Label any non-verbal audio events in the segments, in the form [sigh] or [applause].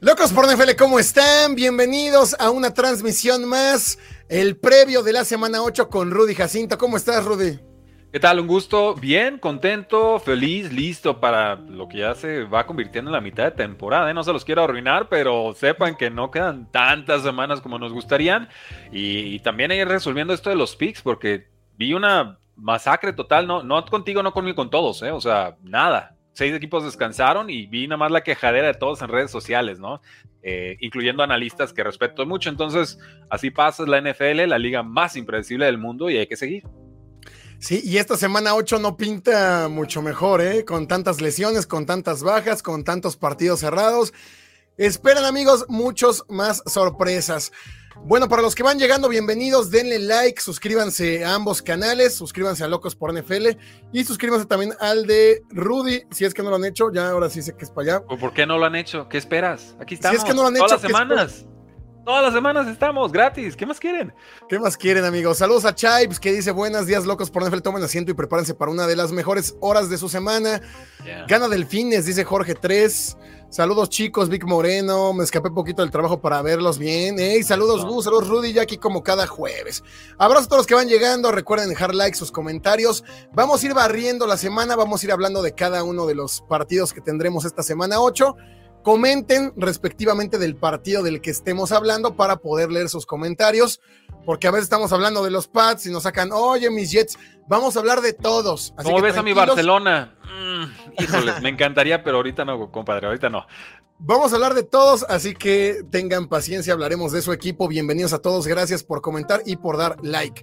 Locos por NFL, ¿cómo están? Bienvenidos a una transmisión más, el previo de la semana 8 con Rudy Jacinto. ¿Cómo estás, Rudy? ¿Qué tal? Un gusto, bien, contento, feliz, listo para lo que ya se va convirtiendo en la mitad de temporada. ¿eh? No se los quiero arruinar, pero sepan que no quedan tantas semanas como nos gustarían. Y, también ir resolviendo esto de los picks, porque vi una masacre total, no, no contigo, no conmigo, con todos, ¿eh? o sea, nada. Seis equipos descansaron y vi nada más la quejadera de todos en redes sociales, ¿no? Eh, incluyendo analistas que respeto mucho. Entonces, así pasa la NFL, la liga más impredecible del mundo y hay que seguir. Sí, y esta semana 8 no pinta mucho mejor, ¿eh? Con tantas lesiones, con tantas bajas, con tantos partidos cerrados. Esperan, amigos, muchos más sorpresas. Bueno, para los que van llegando, bienvenidos, denle like, suscríbanse a ambos canales, suscríbanse a Locos por NFL y suscríbanse también al de Rudy, si es que no lo han hecho, ya ahora sí sé que es para allá. ¿Por qué no lo han hecho? ¿Qué esperas? Aquí estamos. Si es que no lo han hecho, todas las semanas. Todas las semanas estamos gratis. ¿Qué más quieren? ¿Qué más quieren, amigos? Saludos a Chives que dice buenos días, locos por NFL. Tomen asiento y prepárense para una de las mejores horas de su semana. Gana Delfines, dice Jorge 3. Saludos, chicos, Vic Moreno. Me escapé un poquito del trabajo para verlos bien. Hey, saludos, Gus, saludos, Rudy, ya aquí como cada jueves. Abrazo a todos los que van llegando. Recuerden dejar like, sus comentarios. Vamos a ir barriendo la semana. Vamos a ir hablando de cada uno de los partidos que tendremos esta semana 8 comenten respectivamente del partido del que estemos hablando para poder leer sus comentarios, porque a veces estamos hablando de los Pats y nos sacan, oye, mis Jets, vamos a hablar de todos. ¿Cómo ves a mi Barcelona? Mm, híjole, me encantaría, pero ahorita no, compadre, ahorita no. Vamos a hablar de todos, así que tengan paciencia, hablaremos de su equipo. Bienvenidos a todos, gracias por comentar y por dar like.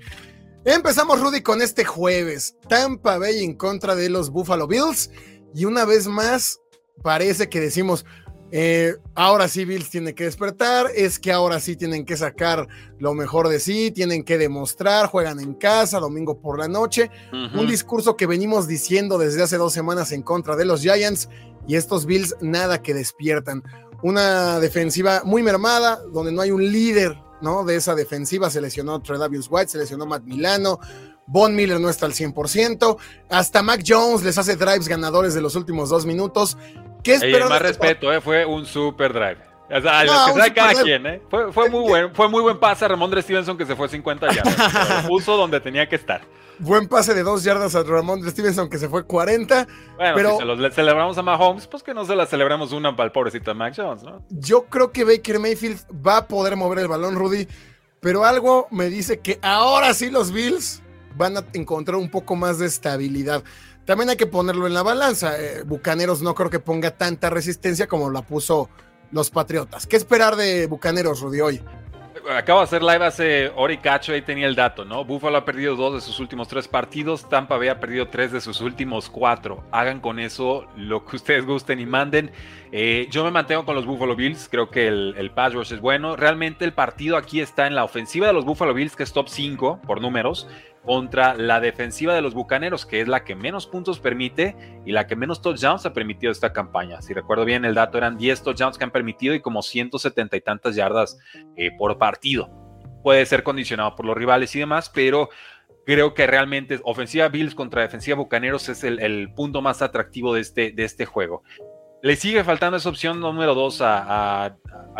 Empezamos, Rudy, con este jueves. Tampa Bay en contra de los Buffalo Bills. Y una vez más, parece que decimos, eh, ahora sí Bills tiene que despertar, es que ahora sí tienen que sacar lo mejor de sí, tienen que demostrar, juegan en casa, domingo por la noche, un discurso que venimos diciendo desde hace dos semanas en contra de los Giants y estos Bills nada que despiertan. Una defensiva muy mermada, donde no hay un líder ¿no? de esa defensiva, se lesionó Tredavious White, se lesionó Matt Milano, Von Miller no está al 100%. Hasta Mac Jones les hace drives ganadores de los últimos dos minutos. ¿Qué esperas? más respeto, eh, fue un super drive. O sea, lo que sabe cada quien, ¿eh? Fue, fue muy buen, fue muy buen pase a Ramondre Stevenson que se fue 50 yardas. [laughs] puso donde tenía que estar. Buen pase de dos yardas a Ramondre Stevenson que se fue 40. Bueno, pero si se los celebramos a Mahomes, pues que no se la celebramos una para el pobrecito Mac Jones, ¿no? Yo creo que Baker Mayfield va a poder mover el balón, Rudy, pero algo me dice que ahora sí los Bills van a encontrar un poco más de estabilidad. También hay que ponerlo en la balanza. Eh, Bucaneros no creo que ponga tanta resistencia como la puso los Patriotas. ¿Qué esperar de Bucaneros, Rudy, hoy? Acabo de hacer live hace hora y cacho, ahí tenía el dato, ¿no? Buffalo ha perdido dos de sus últimos tres partidos, Tampa había perdido tres de sus últimos cuatro. Hagan con eso lo que ustedes gusten y manden. Eh, yo me mantengo con los Buffalo Bills, creo que el, el pass rush es bueno. Realmente el partido aquí está en la ofensiva de los Buffalo Bills, que es top 5 por números contra la defensiva de los Bucaneros, que es la que menos puntos permite y la que menos touchdowns ha permitido esta campaña. Si recuerdo bien, el dato eran 10 touchdowns que han permitido y como 170 y tantas yardas eh, por partido. Puede ser condicionado por los rivales y demás, pero creo que realmente ofensiva Bills contra defensiva Bucaneros es el, punto más atractivo de este, de este juego. Le sigue faltando esa opción número 2 a, a,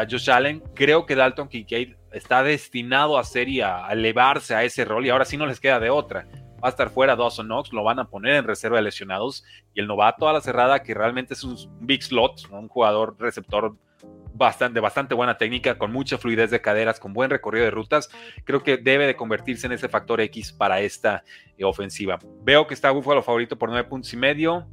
Josh Allen. Creo que Dalton Kincaid está destinado a ser y a elevarse a ese rol y ahora sí no les queda de otra. Va a estar fuera Dawson Knox, lo van a poner en reserva de lesionados y el novato a la cerrada que realmente es un big slot, un jugador receptor bastante, bastante buena técnica, con mucha fluidez de caderas, con buen recorrido de rutas, creo que debe de convertirse en ese factor X para esta eh, ofensiva. Veo que está Búfalo favorito por nueve puntos y medio.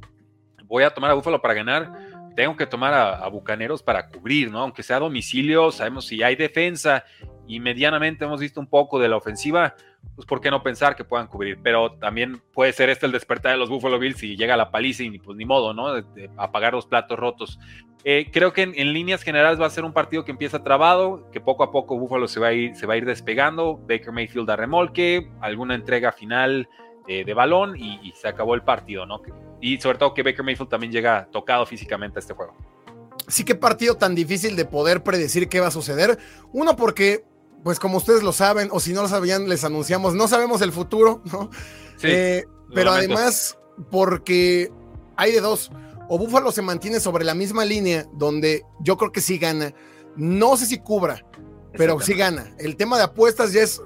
Voy a tomar a Búfalo para ganar tengo que tomar a, Bucaneros para cubrir, ¿no? Aunque sea a domicilio, sabemos si hay defensa y medianamente hemos visto un poco de la ofensiva, pues por qué no pensar que puedan cubrir. Pero también puede ser este el despertar de los Buffalo Bills y llega la paliza y pues ni modo, ¿no? De, apagar los platos rotos. Eh, creo que en, líneas generales va a ser un partido que empieza trabado, que poco a poco Buffalo se va a ir, se va a ir despegando. Baker Mayfield a remolque, alguna entrega final eh, de balón y, y, se acabó el partido, ¿no? Y sobre todo que Baker Mayfield también llega tocado físicamente a este juego. Sí, qué partido tan difícil de poder predecir qué va a suceder. Uno, porque, pues como ustedes lo saben, o si no lo sabían, les anunciamos, no sabemos el futuro, ¿no? Sí, eh, pero además, porque hay de dos. o Buffalo se mantiene sobre la misma línea donde yo creo que sí gana. No sé si cubra, pero sí gana. El tema de apuestas ya es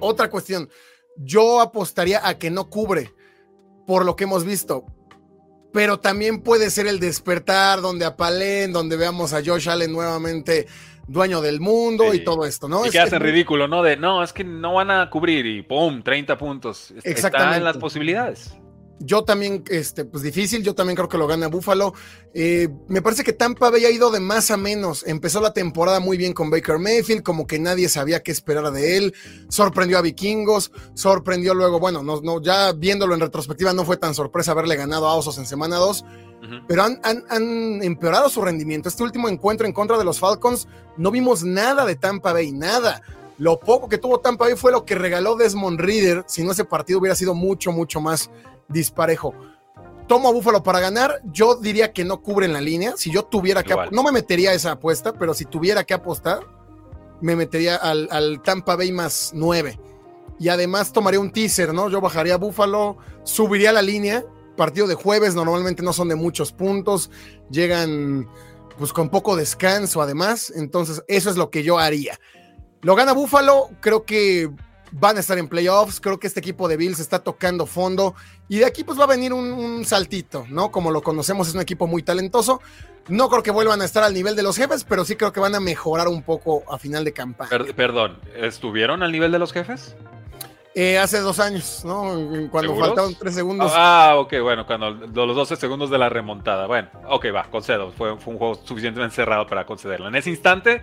otra cuestión. Yo apostaría a que no cubre por lo que hemos visto. Pero también puede ser el despertar donde apalen, donde veamos a Josh Allen nuevamente dueño del mundo y todo esto, ¿no? Y que hacen ridículo, ¿no? De no, es que no van a cubrir y ¡pum! 30 puntos. Exactamente. Está en las posibilidades. Yo también, este, pues difícil, yo también creo que lo gana Buffalo. Eh, me parece que Tampa había ido de más a menos. Empezó la temporada muy bien con Baker Mayfield, como que nadie sabía qué esperar de él. Sorprendió a Vikingos, sorprendió luego, bueno, no, no, ya viéndolo en retrospectiva, no fue tan sorpresa haberle ganado a Osos en semana 2, pero han, han, han, empeorado su rendimiento. Este último encuentro en contra de los Falcons, no vimos nada de Tampa Bay, nada. Lo poco que tuvo Tampa Bay fue lo que regaló Desmond Reader, si no ese partido hubiera sido mucho, mucho más disparejo. Tomo a Búfalo para ganar. Yo diría que no cubren la línea. Si yo tuviera que. No me metería esa apuesta, pero si tuviera que apostar, me metería al, Tampa Bay más 9. Y además tomaría un teaser, ¿no? Yo bajaría a Búfalo, subiría la línea. Partido de jueves normalmente no son de muchos puntos. Llegan pues con poco descanso además. Entonces, eso es lo que yo haría. Lo gana Búfalo, creo que van a estar en playoffs. Creo que este equipo de Bills está tocando fondo y de aquí pues va a venir un, saltito, ¿no? Como lo conocemos, es un equipo muy talentoso. No creo que vuelvan a estar al nivel de los jefes, pero sí creo que van a mejorar un poco a final de campaña. perdón, ¿estuvieron al nivel de los jefes? Eh, hace dos años, ¿no? Cuando faltaban tres segundos. Ah, ok, bueno, cuando los 12 segundos de la remontada. Bueno, ok, va, concedo. Fue, fue un juego suficientemente cerrado para concederlo. En ese instante,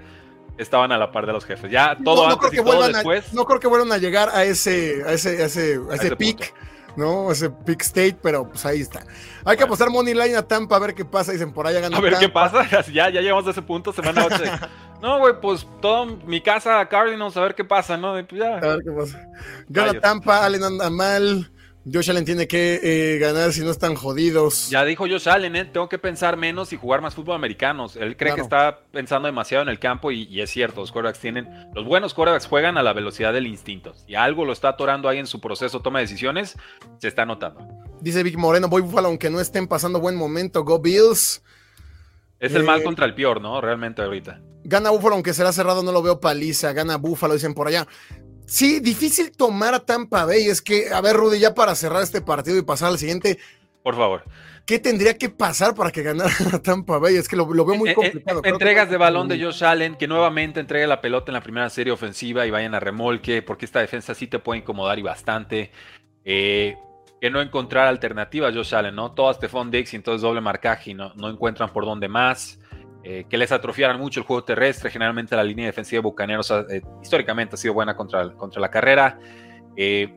estaban a la par de los jefes. Ya todo antes y todo después. no creo que vuelvan a llegar a ese, a ese, a ese, a ese, pick. ¿no? Ese pick state, pero pues ahí está. Hay que apostar Money Line a Tampa a ver qué pasa. Dicen por allá gana. A ver qué pasa. [laughs] Ya, ya llegamos a ese punto, semana [laughs] 8. no, güey, pues toda mi casa Cardinals, a ver qué pasa, ¿no? Pues, ya. A ver qué pasa. Gana Tampa, Allen anda mal. Josh Allen tiene que eh, ganar si no están jodidos. Ya dijo Josh Allen, ¿eh? tengo que pensar menos y jugar más fútbol americano. Él cree que está pensando demasiado en el campo y, es cierto, los quarterbacks tienen, los buenos quarterbacks juegan a la velocidad del instinto. Y algo lo está atorando ahí en su proceso toma de decisiones, se está notando. Dice Vic Moreno, voy Buffalo aunque no estén pasando buen momento, go Bills. Es el mal eh, contra el peor, ¿no? Realmente ahorita. Gana Buffalo, aunque será cerrado, no lo veo paliza. Gana Buffalo, dicen por allá. Sí, difícil tomar a Tampa Bay. Es que, a ver, Rudy, ya para cerrar este partido y pasar al siguiente. Por favor. ¿Qué tendría que pasar para que ganara [laughs] Tampa Bay? Es que lo, veo muy eh, eh, complicado. entregas de balón de Josh Allen, que nuevamente entregue la pelota en la primera serie ofensiva y vayan a remolque, porque esta defensa sí te puede incomodar y bastante. Eh, que no encontrar alternativas Josh Allen, ¿no? Todas Stephon Dix y entonces doble marcaje y no, no encuentran por dónde más. Eh, que les atrofiaran mucho el juego terrestre. Generalmente la línea defensiva de Bucaneros eh, históricamente ha sido buena contra, contra la carrera. Eh,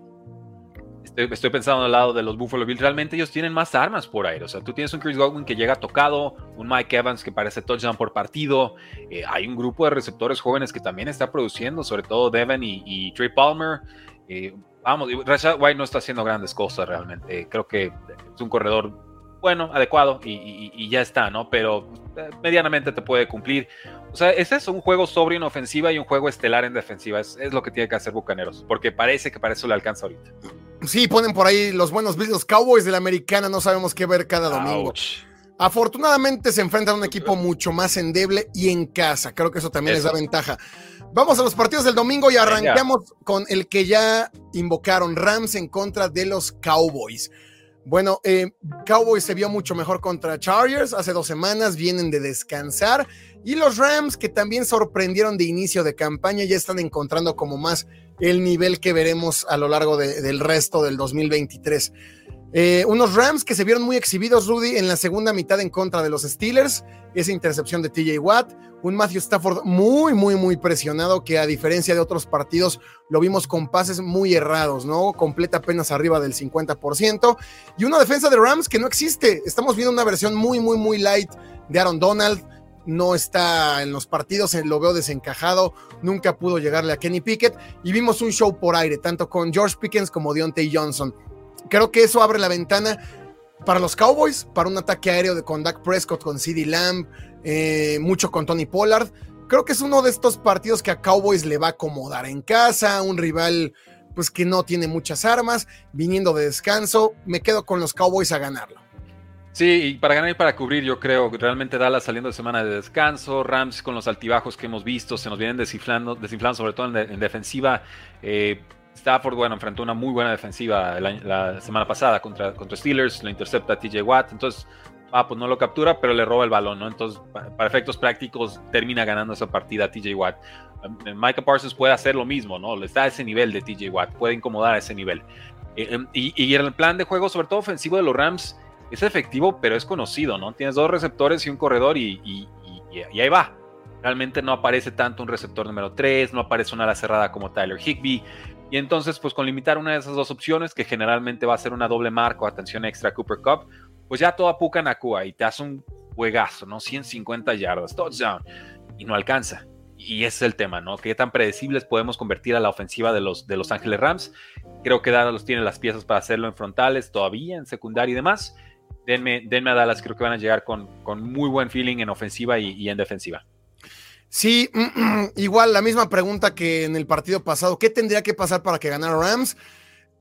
estoy, pensando al lado de los Buffalo Bills. Realmente ellos tienen más armas por aire. O sea, tú tienes un Chris Godwin que llega tocado, un Mike Evans que parece touchdown por partido. hay un grupo de receptores jóvenes que también está produciendo, sobre todo Devin y, Trey Palmer. vamos, Rashad White no está haciendo grandes cosas realmente. creo que es un corredor bueno, adecuado y, ya está, ¿no? Pero medianamente te puede cumplir. O sea, ese es un juego sobrio en ofensiva y un juego estelar en defensiva. Es, lo que tiene que hacer Bucaneros, porque parece que para eso le alcanza ahorita. Sí, ponen por ahí los buenos Bills, Cowboys de la Americana, no sabemos qué ver cada domingo. Afortunadamente se enfrentan a un equipo mucho más endeble y en casa. Creo que eso también les da ventaja. Vamos a los partidos del domingo y arrancamos con el que ya invocaron Rams en contra de los Cowboys. Bueno, eh, Cowboys se vio mucho mejor contra Chargers hace dos semanas, vienen de descansar y los Rams que también sorprendieron de inicio de campaña ya están encontrando como más el nivel que veremos a lo largo del resto del 2023. Eh, unos Rams que se vieron muy exhibidos, Rudy, en la segunda mitad en contra de los Steelers. Esa intercepción de TJ Watt. Un Matthew Stafford muy, muy, muy presionado, que a diferencia de otros partidos lo vimos con pases muy errados, ¿no? Completa apenas arriba del 50%. Y una defensa de Rams que no existe. Estamos viendo una versión muy, muy, muy light de Aaron Donald. No está en los partidos, lo veo desencajado. Nunca pudo llegarle a Kenny Pickett. Y vimos un show por aire, tanto con George Pickens como Deontay Johnson Creo que eso abre la ventana para los Cowboys, para un ataque aéreo de, con Dak Prescott, con CeeDee Lamb, eh, mucho con Tony Pollard. Creo que es uno de estos partidos que a Cowboys le va a acomodar en casa, un rival pues que no tiene muchas armas, viniendo de descanso, me quedo con los Cowboys a ganarlo. Sí, y para ganar y para cubrir, yo creo, realmente Dallas saliendo de semana de descanso, Rams con los altibajos que hemos visto, se nos vienen desinflando, desinflando sobre todo en, defensiva. Eh, Stafford, bueno, enfrentó una muy buena defensiva la, semana pasada contra, contra Steelers, lo intercepta TJ Watt, entonces, ah, pues no lo captura, pero le roba el balón, ¿no? Entonces, para, efectos prácticos, termina ganando esa partida TJ Watt. Eh, Micah Parsons puede hacer lo mismo, ¿no? Está a ese nivel de TJ Watt, puede incomodar a ese nivel. Eh, em, y, y el plan de juego, sobre todo ofensivo de los Rams, es efectivo, pero es conocido, ¿no? Tienes dos receptores y un corredor y, ahí va. Realmente no aparece tanto un receptor número 3, no aparece una ala cerrada como Tyler Higby. Y entonces, pues con limitar una de esas dos opciones, que generalmente va a ser una doble marco, atención extra Cooper Cup, pues ya todo apuca en Acua y te hace un juegazo, ¿no? 150 yardas, touchdown, y no alcanza. Y ese es el tema, ¿no? ¿Qué tan predecibles podemos convertir a la ofensiva de los, de los Ángeles Rams? Creo que Dallas tiene las piezas para hacerlo en frontales, todavía en secundaria y demás denme, a Dallas, creo que van a llegar con, con muy buen feeling en ofensiva y, en defensiva. Sí, igual la misma pregunta que en el partido pasado. ¿Qué tendría que pasar para que ganara Rams?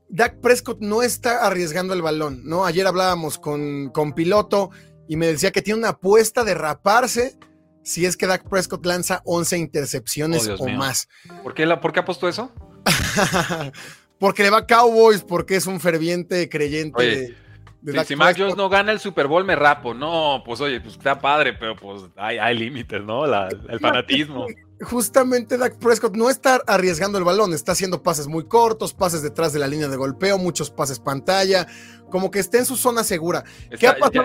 Dak Prescott no está arriesgando el balón, ¿no? Ayer hablábamos con, con Piloto y me decía que tiene una apuesta de raparse si es que Dak Prescott lanza 11 intercepciones oh, o más. ¿Por qué, la, ¿Por qué apostó eso? [laughs] porque le va a Cowboys, porque es un ferviente creyente si Mac Jones no gana el Super Bowl, me rapo. No, pues oye, pues está padre, pero pues hay, hay límites, ¿no? el fanatismo justamente Dak Prescott no está arriesgando el balón, está haciendo pases muy cortos, pases detrás de la línea de golpeo, muchos pases pantalla, como que está en su zona segura.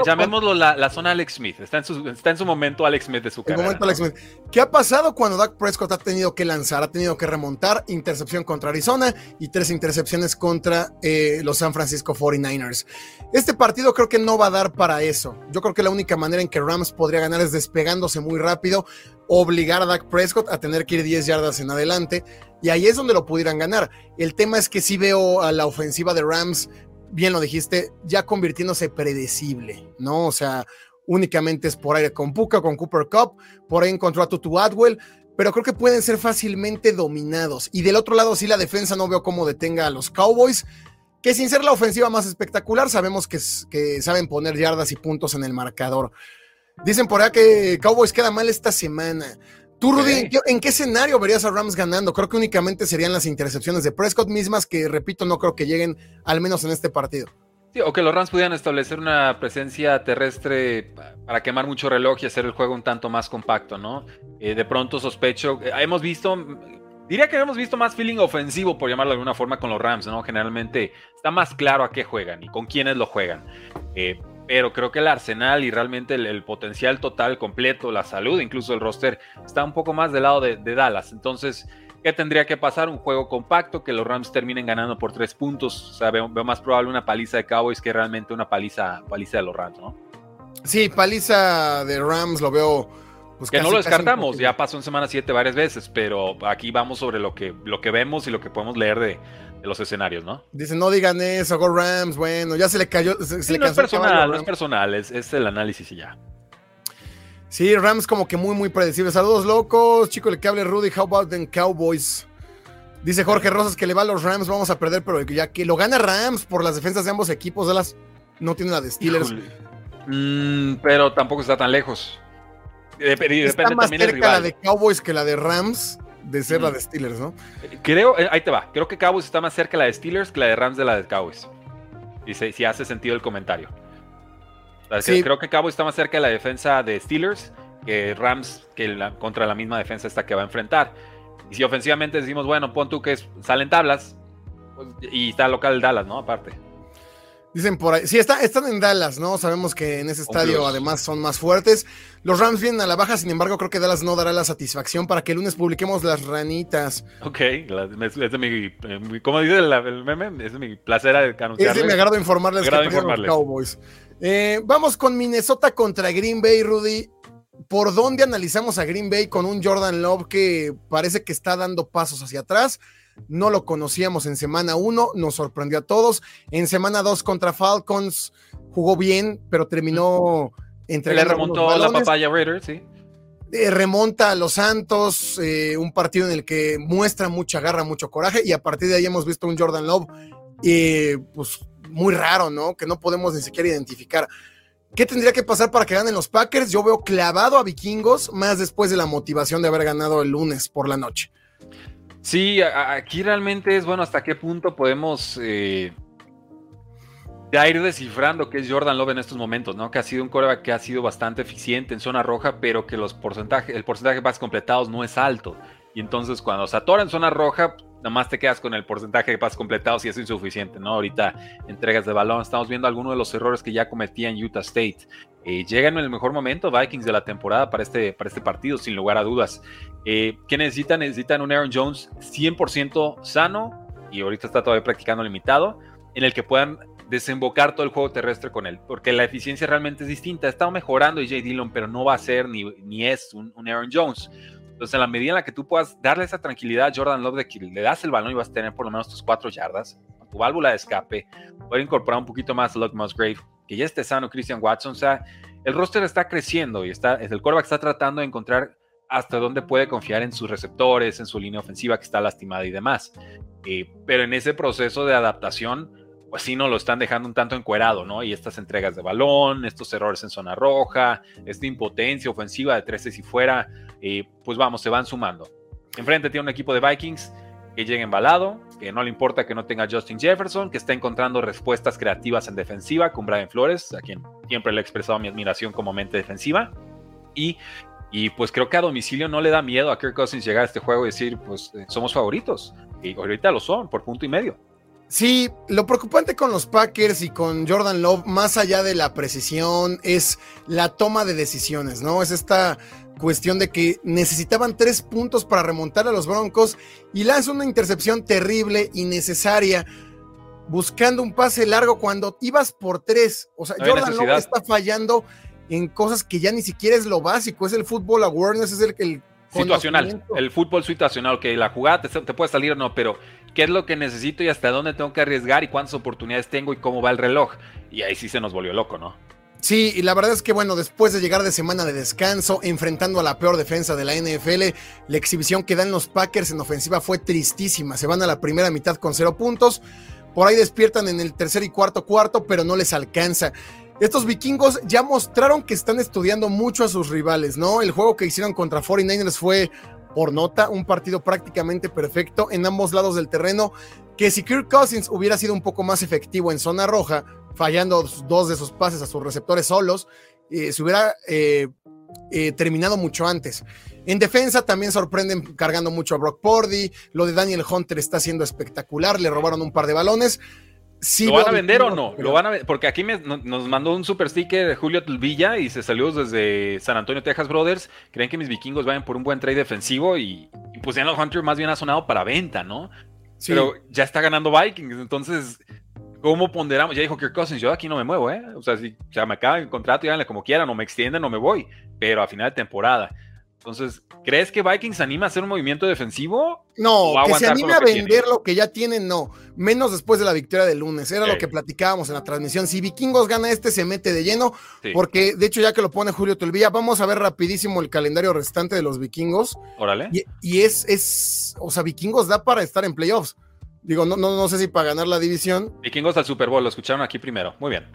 llamémoslo la, zona Alex Smith, está en, su, está en su momento Alex Smith de su carrera. ¿Qué ha pasado cuando Dak Prescott ha tenido que lanzar, ha tenido que remontar? Intercepción contra Arizona y tres intercepciones contra eh, los San Francisco 49ers. Este partido creo que no va a dar para eso. Yo creo que la única manera en que Rams podría ganar es despegándose muy rápido, obligar a Dak Prescott a tener que ir 10 yardas en adelante, y ahí es donde lo pudieran ganar. El tema es que sí veo a la ofensiva de Rams, bien lo dijiste, ya convirtiéndose predecible, ¿no? O sea, únicamente es por aire con Puka, con Cooper Cup, por ahí encontró a Tutu Adwell, pero creo que pueden ser fácilmente dominados. Y del otro lado, sí, la defensa no veo cómo detenga a los Cowboys, que sin ser la ofensiva más espectacular, sabemos que, que saben poner yardas y puntos en el marcador. Dicen por ahí que Cowboys queda mal esta semana. Tú, Rudy, ¿en qué escenario verías a Rams ganando? Creo que únicamente serían las intercepciones de Prescott mismas, que repito, no creo que lleguen al menos en este partido. Sí, o que los Rams pudieran establecer una presencia terrestre para quemar mucho reloj y hacer el juego un tanto más compacto, ¿no? Eh, de pronto sospecho, eh, hemos visto, diría que hemos visto más feeling ofensivo, por llamarlo de alguna forma, con los Rams, ¿no? Generalmente está más claro a qué juegan y con quiénes lo juegan. Eh, pero creo que el arsenal y realmente el, potencial total completo, la salud, incluso el roster, está un poco más del lado de, Dallas. Entonces, ¿qué tendría que pasar? Un juego compacto, que los Rams terminen ganando por tres puntos. O sea, veo, más probable una paliza de Cowboys que realmente una paliza, paliza de los Rams, ¿no? Sí, paliza de Rams lo veo. Pues que no lo descartamos, ya pasó en semana 7 varias veces, pero aquí vamos sobre lo que, lo que vemos y lo que podemos leer de, los escenarios, ¿no? Dicen, no digan eso, Go Rams, bueno, ya se le cayó. no, es personal, no es personal, es, el análisis y ya. Sí, Rams como que muy, muy predecible. Saludos locos, chico, le que hable Rudy, how about them Cowboys? Dice Jorge Rosas que le va a los Rams, vamos a perder, pero ya que lo gana Rams por las defensas de ambos equipos, Dallas no tiene la de Steelers. Mm, pero tampoco está tan lejos. Depende, está más cerca la de Cowboys que la de Rams de ser la de Steelers, ¿no? Creo, eh, ahí te va. Creo que Cowboys está más cerca de la de Steelers que la de Rams de la de Cowboys. Y si, hace sentido el comentario. Creo que Cowboys está más cerca de la defensa de Steelers que Rams que contra la misma defensa esta que va a enfrentar. Y si ofensivamente decimos, bueno, pon tú que salen tablas pues, y está local Dallas, ¿no? Aparte. Dicen por ahí. Sí, está, están en Dallas, ¿no? Sabemos que en ese estadio además son más fuertes. Los Rams vienen a la baja, sin embargo, creo que Dallas no dará la satisfacción para que el lunes publiquemos las ranitas. Ok, es de mi. Eh, ¿Cómo dice el, meme? Es de mi placer anunciarles. Es de mi agrado informarles que informarles. Los Cowboys. Eh, vamos con Minnesota contra Green Bay, Rudy. ¿Por dónde analizamos a Green Bay con un Jordan Love que parece que está dando pasos hacia atrás? No lo conocíamos en semana 1, nos sorprendió a todos. En semana 2 contra Falcons jugó bien, pero terminó entre Le remontó la papaya Raider, sí. Eh, remonta a los Santos, eh, un partido en el que muestra mucha garra, mucho coraje, y a partir de ahí hemos visto un Jordan Love, eh, pues muy raro, ¿no? Que no podemos ni siquiera identificar. ¿Qué tendría que pasar para que ganen los Packers? Yo veo clavado a vikingos más después de la motivación de haber ganado el lunes por la noche. Sí, aquí realmente es bueno hasta qué punto podemos eh, ir descifrando qué es Jordan Love en estos momentos, ¿no? Que ha sido un coreback que ha sido bastante eficiente en zona roja, pero que los porcentajes, el porcentaje de pases completados no es alto. Y entonces cuando se atora en zona roja, nada más te quedas con el porcentaje de pases completados y es insuficiente, ¿no? Ahorita entregas de balón, estamos viendo algunos de los errores que ya cometía en Utah State. Eh, llegan en el mejor momento Vikings de la temporada para este, para este partido, sin lugar a dudas. Eh, ¿Qué necesitan? Necesitan un Aaron Jones 100% sano y ahorita está todavía practicando limitado, en el que puedan desembocar todo el juego terrestre con él, porque la eficiencia realmente es distinta. Ha estado mejorando Jay Dillon, pero no va a ser ni, ni es un Aaron Jones. Entonces, en la medida en la que tú puedas darle esa tranquilidad a Jordan Love de que le das el balón y vas a tener por lo menos tus cuatro yardas, tu válvula de escape, poder incorporar un poquito más a Musgrave, que ya esté sano Christian Watson, o sea, el roster está creciendo y está, el quarterback está tratando de encontrar hasta dónde puede confiar en sus receptores, en su línea ofensiva que está lastimada y demás. Eh, pero en ese proceso de adaptación, pues sí no lo están dejando un tanto encuerado, ¿no? Y estas entregas de balón, estos errores en zona roja, esta impotencia ofensiva de 13 si fuera, pues vamos, se van sumando. Enfrente tiene un equipo de Vikings que llega embalado, que no le importa que no tenga Justin Jefferson, que está encontrando respuestas creativas en defensiva con Brian Flores, a quien siempre le he expresado mi admiración como mente defensiva. Y, y pues creo que a domicilio no le da miedo a Kirk Cousins llegar a este juego y decir, pues eh, somos favoritos. Y ahorita lo son, por punto y medio. Sí, lo preocupante con los Packers y con Jordan Love, más allá de la precisión, es la toma de decisiones, ¿no? Es esta cuestión de que necesitaban tres puntos para remontar a los Broncos y lanza una intercepción terrible, innecesaria, buscando un pase largo cuando ibas por tres. O sea, Jordan Love está fallando en cosas que ya ni siquiera es lo básico, es el fútbol awareness, es el, el situacional, el fútbol situacional, que la jugada te, te puede salir o no, pero qué es lo que necesito y hasta dónde tengo que arriesgar y cuántas oportunidades tengo y cómo va el reloj. Y ahí sí se nos volvió loco, ¿no? Sí, y la verdad es que bueno, después de llegar de semana de descanso, enfrentando a la peor defensa de la NFL, la exhibición que dan los Packers en ofensiva fue tristísima. Se van a la primera mitad con cero puntos. Por ahí despiertan en el tercer y cuarto cuarto, pero no les alcanza. Estos vikingos ya mostraron que están estudiando mucho a sus rivales, ¿no? El juego que hicieron contra 49ers fue por nota, un partido prácticamente perfecto en ambos lados del terreno, que si Kirk Cousins hubiera sido un poco más efectivo en zona roja, fallando dos de sus pases a sus receptores solos, eh, se hubiera eh, eh, terminado mucho antes. En defensa también sorprenden cargando mucho a Brock Purdy, lo de Daniel Hunter está siendo espectacular, le robaron un par de balones, ¿Lo van a vender o no? ¿Lo van a Porque aquí nos mandó un super sticker de Julio Villa y se salió desde San Antonio, Texas Brothers. Creen que mis vikingos vayan por un buen trade defensivo y, pues ya Hunter más bien ha sonado para venta, ¿no? Pero ya está ganando Vikings, entonces, ¿cómo ponderamos? Ya dijo Kirk Cousins, yo aquí no me muevo, ¿eh? O sea, si o sea, me acaba el contrato, y como quieran, o me extienden o me voy, pero a final de temporada. Entonces, ¿crees que Vikings anima a hacer un movimiento defensivo? No, que se anime a vender lo que ya tienen, no. Menos después de la victoria del lunes. Era lo que platicábamos en la transmisión. Si Vikingos gana este, se mete de lleno. Porque, de hecho, ya que lo pone Julio Tulvía, vamos a ver rapidísimo el calendario restante de los Vikingos. Órale. Y, es, es, o sea, Vikingos da para estar en playoffs. Digo, no, no, no sé si para ganar la división. Vikingos al Super Bowl, lo escucharon aquí primero. Muy bien.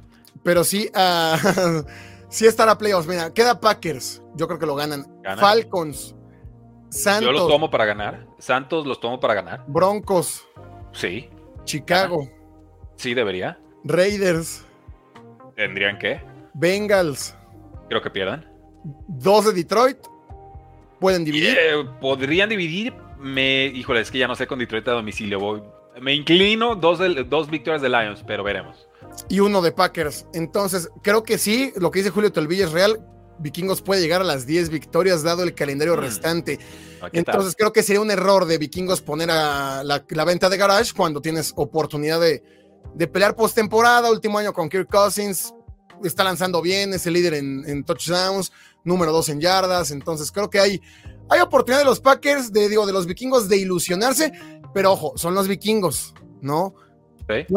Pero sí, uh, [laughs] sí estará playoffs. Mira, queda Packers. Yo creo que lo ganan. Falcons. Santos. Yo los tomo para ganar. Santos los tomo para ganar. Broncos. Sí. Chicago. Sí, debería. Raiders. ¿Tendrían que? Bengals. Creo que pierdan. Dos de Detroit. ¿Pueden dividir? Eh, podrían dividir. Me, híjole, es que ya no sé con Detroit a domicilio. Voy, me inclino dos, dos victorias de Lions, pero veremos y uno de Packers. Entonces, creo que sí, lo que dice Julio Telvilla es real. Vikingos puede llegar a las 10 victorias dado el calendario mm. restante. Entonces, creo que sería un error de Vikingos poner a la, venta de garage cuando tienes oportunidad de, de pelear postemporada. Último año con Kirk Cousins, está lanzando bien, es el líder en, touchdowns, número 2 en yardas. Entonces, creo que hay, hay oportunidad de los Packers, de, digo, de los Vikingos de ilusionarse, pero ojo, son los Vikingos, ¿no?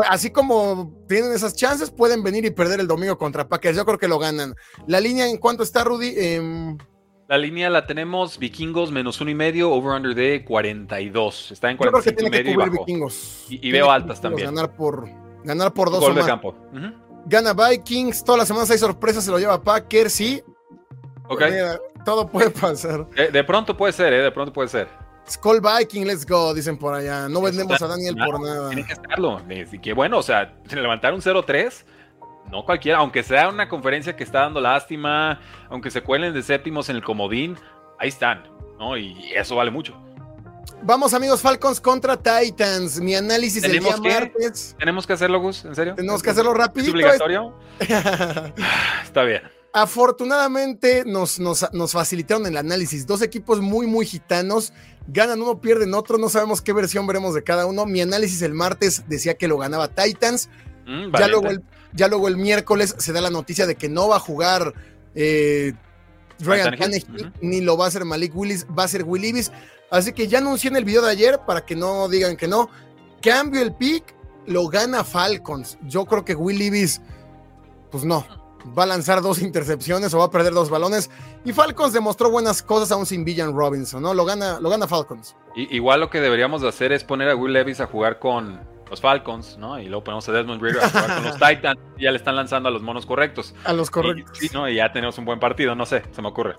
Así como tienen esas chances, pueden venir y perder el domingo contra Packers. Yo creo que lo ganan. La línea, ¿en cuánto está, Rudy? Em, la línea la tenemos vikingos menos uno y medio, over-under de 42. Está en 45 y medio y, Vikingos. y, veo altas también. Ganar por, ganar por dos. Gol de campo. Gana Vikings, todas las semanas hay sorpresas, se lo lleva Packers, sí. Ok. Mira, todo puede pasar. De, de pronto puede ser, ¿eh? De pronto puede ser. Skull Viking, let's go, dicen por allá. No vendemos a Daniel por nada. Tiene que estarlo. Así que bueno, o sea, levantar un 0-3, no cualquiera, aunque sea una conferencia que está dando lástima, aunque se cuelen de séptimos en el comodín, ahí están, ¿no? Y eso vale mucho. Vamos, amigos, Falcons contra Titans. Mi análisis el día ¿Tenemos que? martes. ¿Tenemos que hacerlo, Gus? ¿En serio? Tenemos que hacerlo ¿Es rapidito. obligatorio? [laughs] Está bien. Afortunadamente nos, nos, nos facilitaron el análisis. Dos equipos muy, muy gitanos. Ganan uno, pierden otro. No sabemos qué versión veremos de cada uno. Mi análisis el martes decía que lo ganaba Titans. Mm, Ya luego, el, ya luego el miércoles se da la noticia de que no va a jugar eh, Ryan Tannehill, ni lo va a hacer Malik Willis, va a ser Will Levis. Así que ya anuncié en el video de ayer para que no digan que no. Cambio el pick, lo gana Falcons. Yo creo que Will Levis, pues no, va a lanzar dos intercepciones o va a perder dos balones. Y Falcons demostró buenas cosas aún sin Villan Robinson, ¿no? Lo gana, lo gana Falcons. Igual lo que deberíamos de hacer es poner a Will Levis a jugar con los Falcons, ¿no? Y luego ponemos a Desmond Reader a jugar con los [laughs] Titans. Y ya le están lanzando a los monos correctos. A los correctos. Y, ¿no? y ya tenemos un buen partido, no sé, se me ocurre.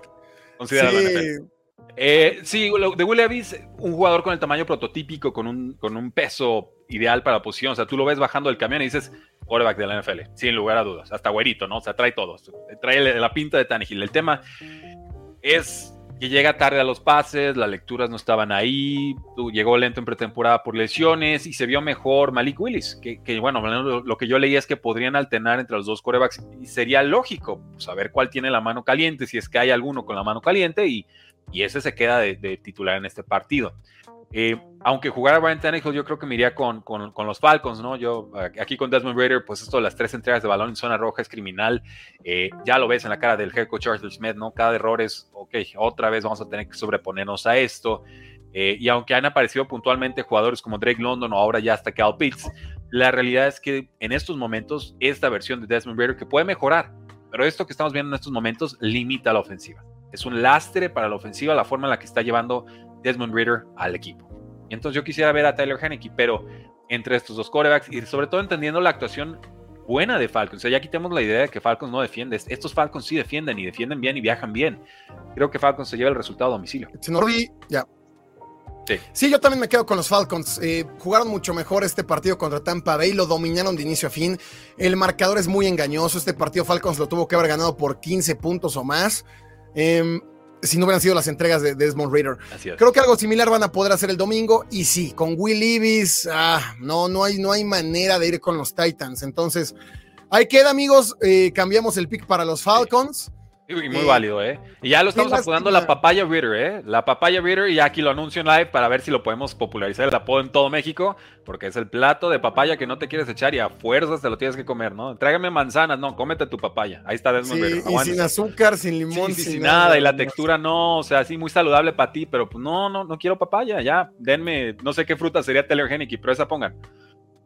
Considera la NFL. Sí, Eh, sí, de Will Levis, un jugador con el tamaño prototípico, con un, con un peso ideal para la posición. O sea, tú lo ves bajando del camión y dices, quarterback de la NFL, sin lugar a dudas. Hasta güerito, ¿no? O sea, trae todo. Trae la pinta de Tannehill. El tema es que llega tarde a los pases, las lecturas no estaban ahí, llegó lento en pretemporada por lesiones y se vio mejor Malik Willis, que, bueno, lo, que yo leía es que podrían alternar entre los dos corebacks y sería lógico saber cuál tiene la mano caliente, si es que hay alguno con la mano caliente y, y ese se queda de titular en este partido. Eh, aunque jugara Brian Tannehill, yo creo que me iría con, los Falcons, ¿no? Yo aquí con Desmond Raider, pues esto de las tres entregas de balón en zona roja es criminal. Eh, ya lo ves en la cara del head coach Arthur Smith, ¿no? Cada error es, ok, otra vez vamos a tener que sobreponernos a esto. Eh, y aunque han aparecido puntualmente jugadores como Drake London o ahora ya hasta Cal Pitts, la realidad es que en estos momentos esta versión de Desmond Raider que puede mejorar, pero esto que estamos viendo en estos momentos limita la ofensiva. Es un lastre para la ofensiva la forma en la que está llevando Desmond Reader al equipo. Y entonces yo quisiera ver a Tyler Heineke, pero entre estos dos corebacks y sobre todo entendiendo la actuación buena de Falcons. O sea, ya quitemos la idea de que Falcons no defiende. Estos Falcons sí defienden y defienden bien y viajan bien. Creo que Falcons se lleva el resultado a domicilio. Se nos vi, ya. Sí. sí. yo también me quedo con los Falcons. Eh, jugaron mucho mejor este partido contra Tampa Bay, lo dominaron de inicio a fin. El marcador es muy engañoso. Este partido Falcons lo tuvo que haber ganado por 15 puntos o más. Eh, si no hubieran sido las entregas de Desmond Raider. Creo que algo similar van a poder hacer el domingo. Y sí, con Will Levis, ah, no, no, hay, no hay manera de ir con los Titans. Entonces, ahí queda, amigos. Eh, cambiamos el pick para los Falcons. Sí. [laughs] Y muy eh, válido, ¿eh? Y ya lo estamos apodando la papaya Reader, ¿eh? La papaya Reader, y aquí lo anuncio en live para ver si lo podemos popularizar el apodo en todo México, porque es el plato de papaya que no te quieres echar y a fuerzas te lo tienes que comer, ¿no? Tráigame manzanas, no, cómete tu papaya. Ahí está Desmond sí. Y sin azúcar, sin limón, sí, sí, sin, sin nada, nada, y la textura no, o sea, así muy saludable para ti, pero pues no, no, no quiero papaya, ya, denme, no sé qué fruta sería Telergenic, pero esa pongan.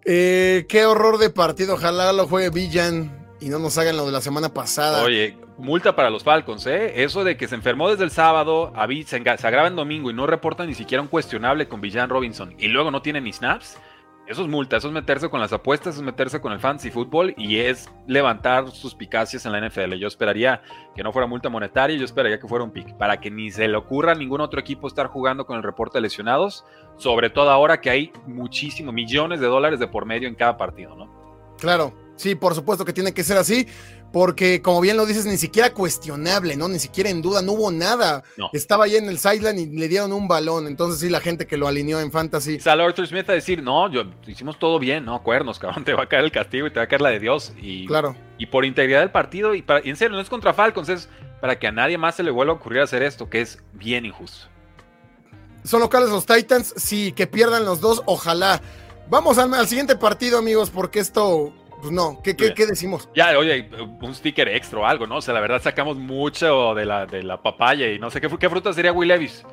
Eh, qué horror de partido, ojalá lo juegue Villan y no nos hagan lo de la semana pasada. Oye, multa para los Falcons, ¿eh? Eso de que se enfermó desde el sábado, se, se agrava en domingo y no reporta ni siquiera un cuestionable con Villan Robinson y luego no tiene ni snaps. Eso es multa, eso es meterse con las apuestas, eso es meterse con el fantasy fútbol y es levantar suspicacias en la NFL. Yo esperaría que no fuera multa monetaria, yo esperaría que fuera un pick, para que ni se le ocurra a ningún otro equipo estar jugando con el reporte de lesionados, sobre todo ahora que hay muchísimos, millones de dólares de por medio en cada partido, ¿no? Claro, sí, por supuesto que tiene que ser así, porque como bien lo dices, ni siquiera cuestionable, ¿no? Ni siquiera en duda, no hubo nada. No. Estaba ahí en el sideline y le dieron un balón, entonces sí, la gente que lo alineó en fantasy. Sale Arthur Smith a decir, no, yo, hicimos todo bien, no, cuernos, [laughs] cabrón, te va a caer el castigo y te va a caer la de Dios. Y, claro. y por integridad del partido, y, para, y en serio, no es contra Falcons, es para que a nadie más se le vuelva a ocurrir hacer esto, que es bien injusto. Son locales los Titans, sí, que pierdan los dos, ojalá. Vamos al, al siguiente partido, amigos, porque esto pues no, ¿qué, qué, ¿qué, decimos? Ya, oye, un sticker extra o algo, ¿no? O sea, la verdad sacamos mucho de la, de la papaya y no sé qué, qué fruta sería Will Levis.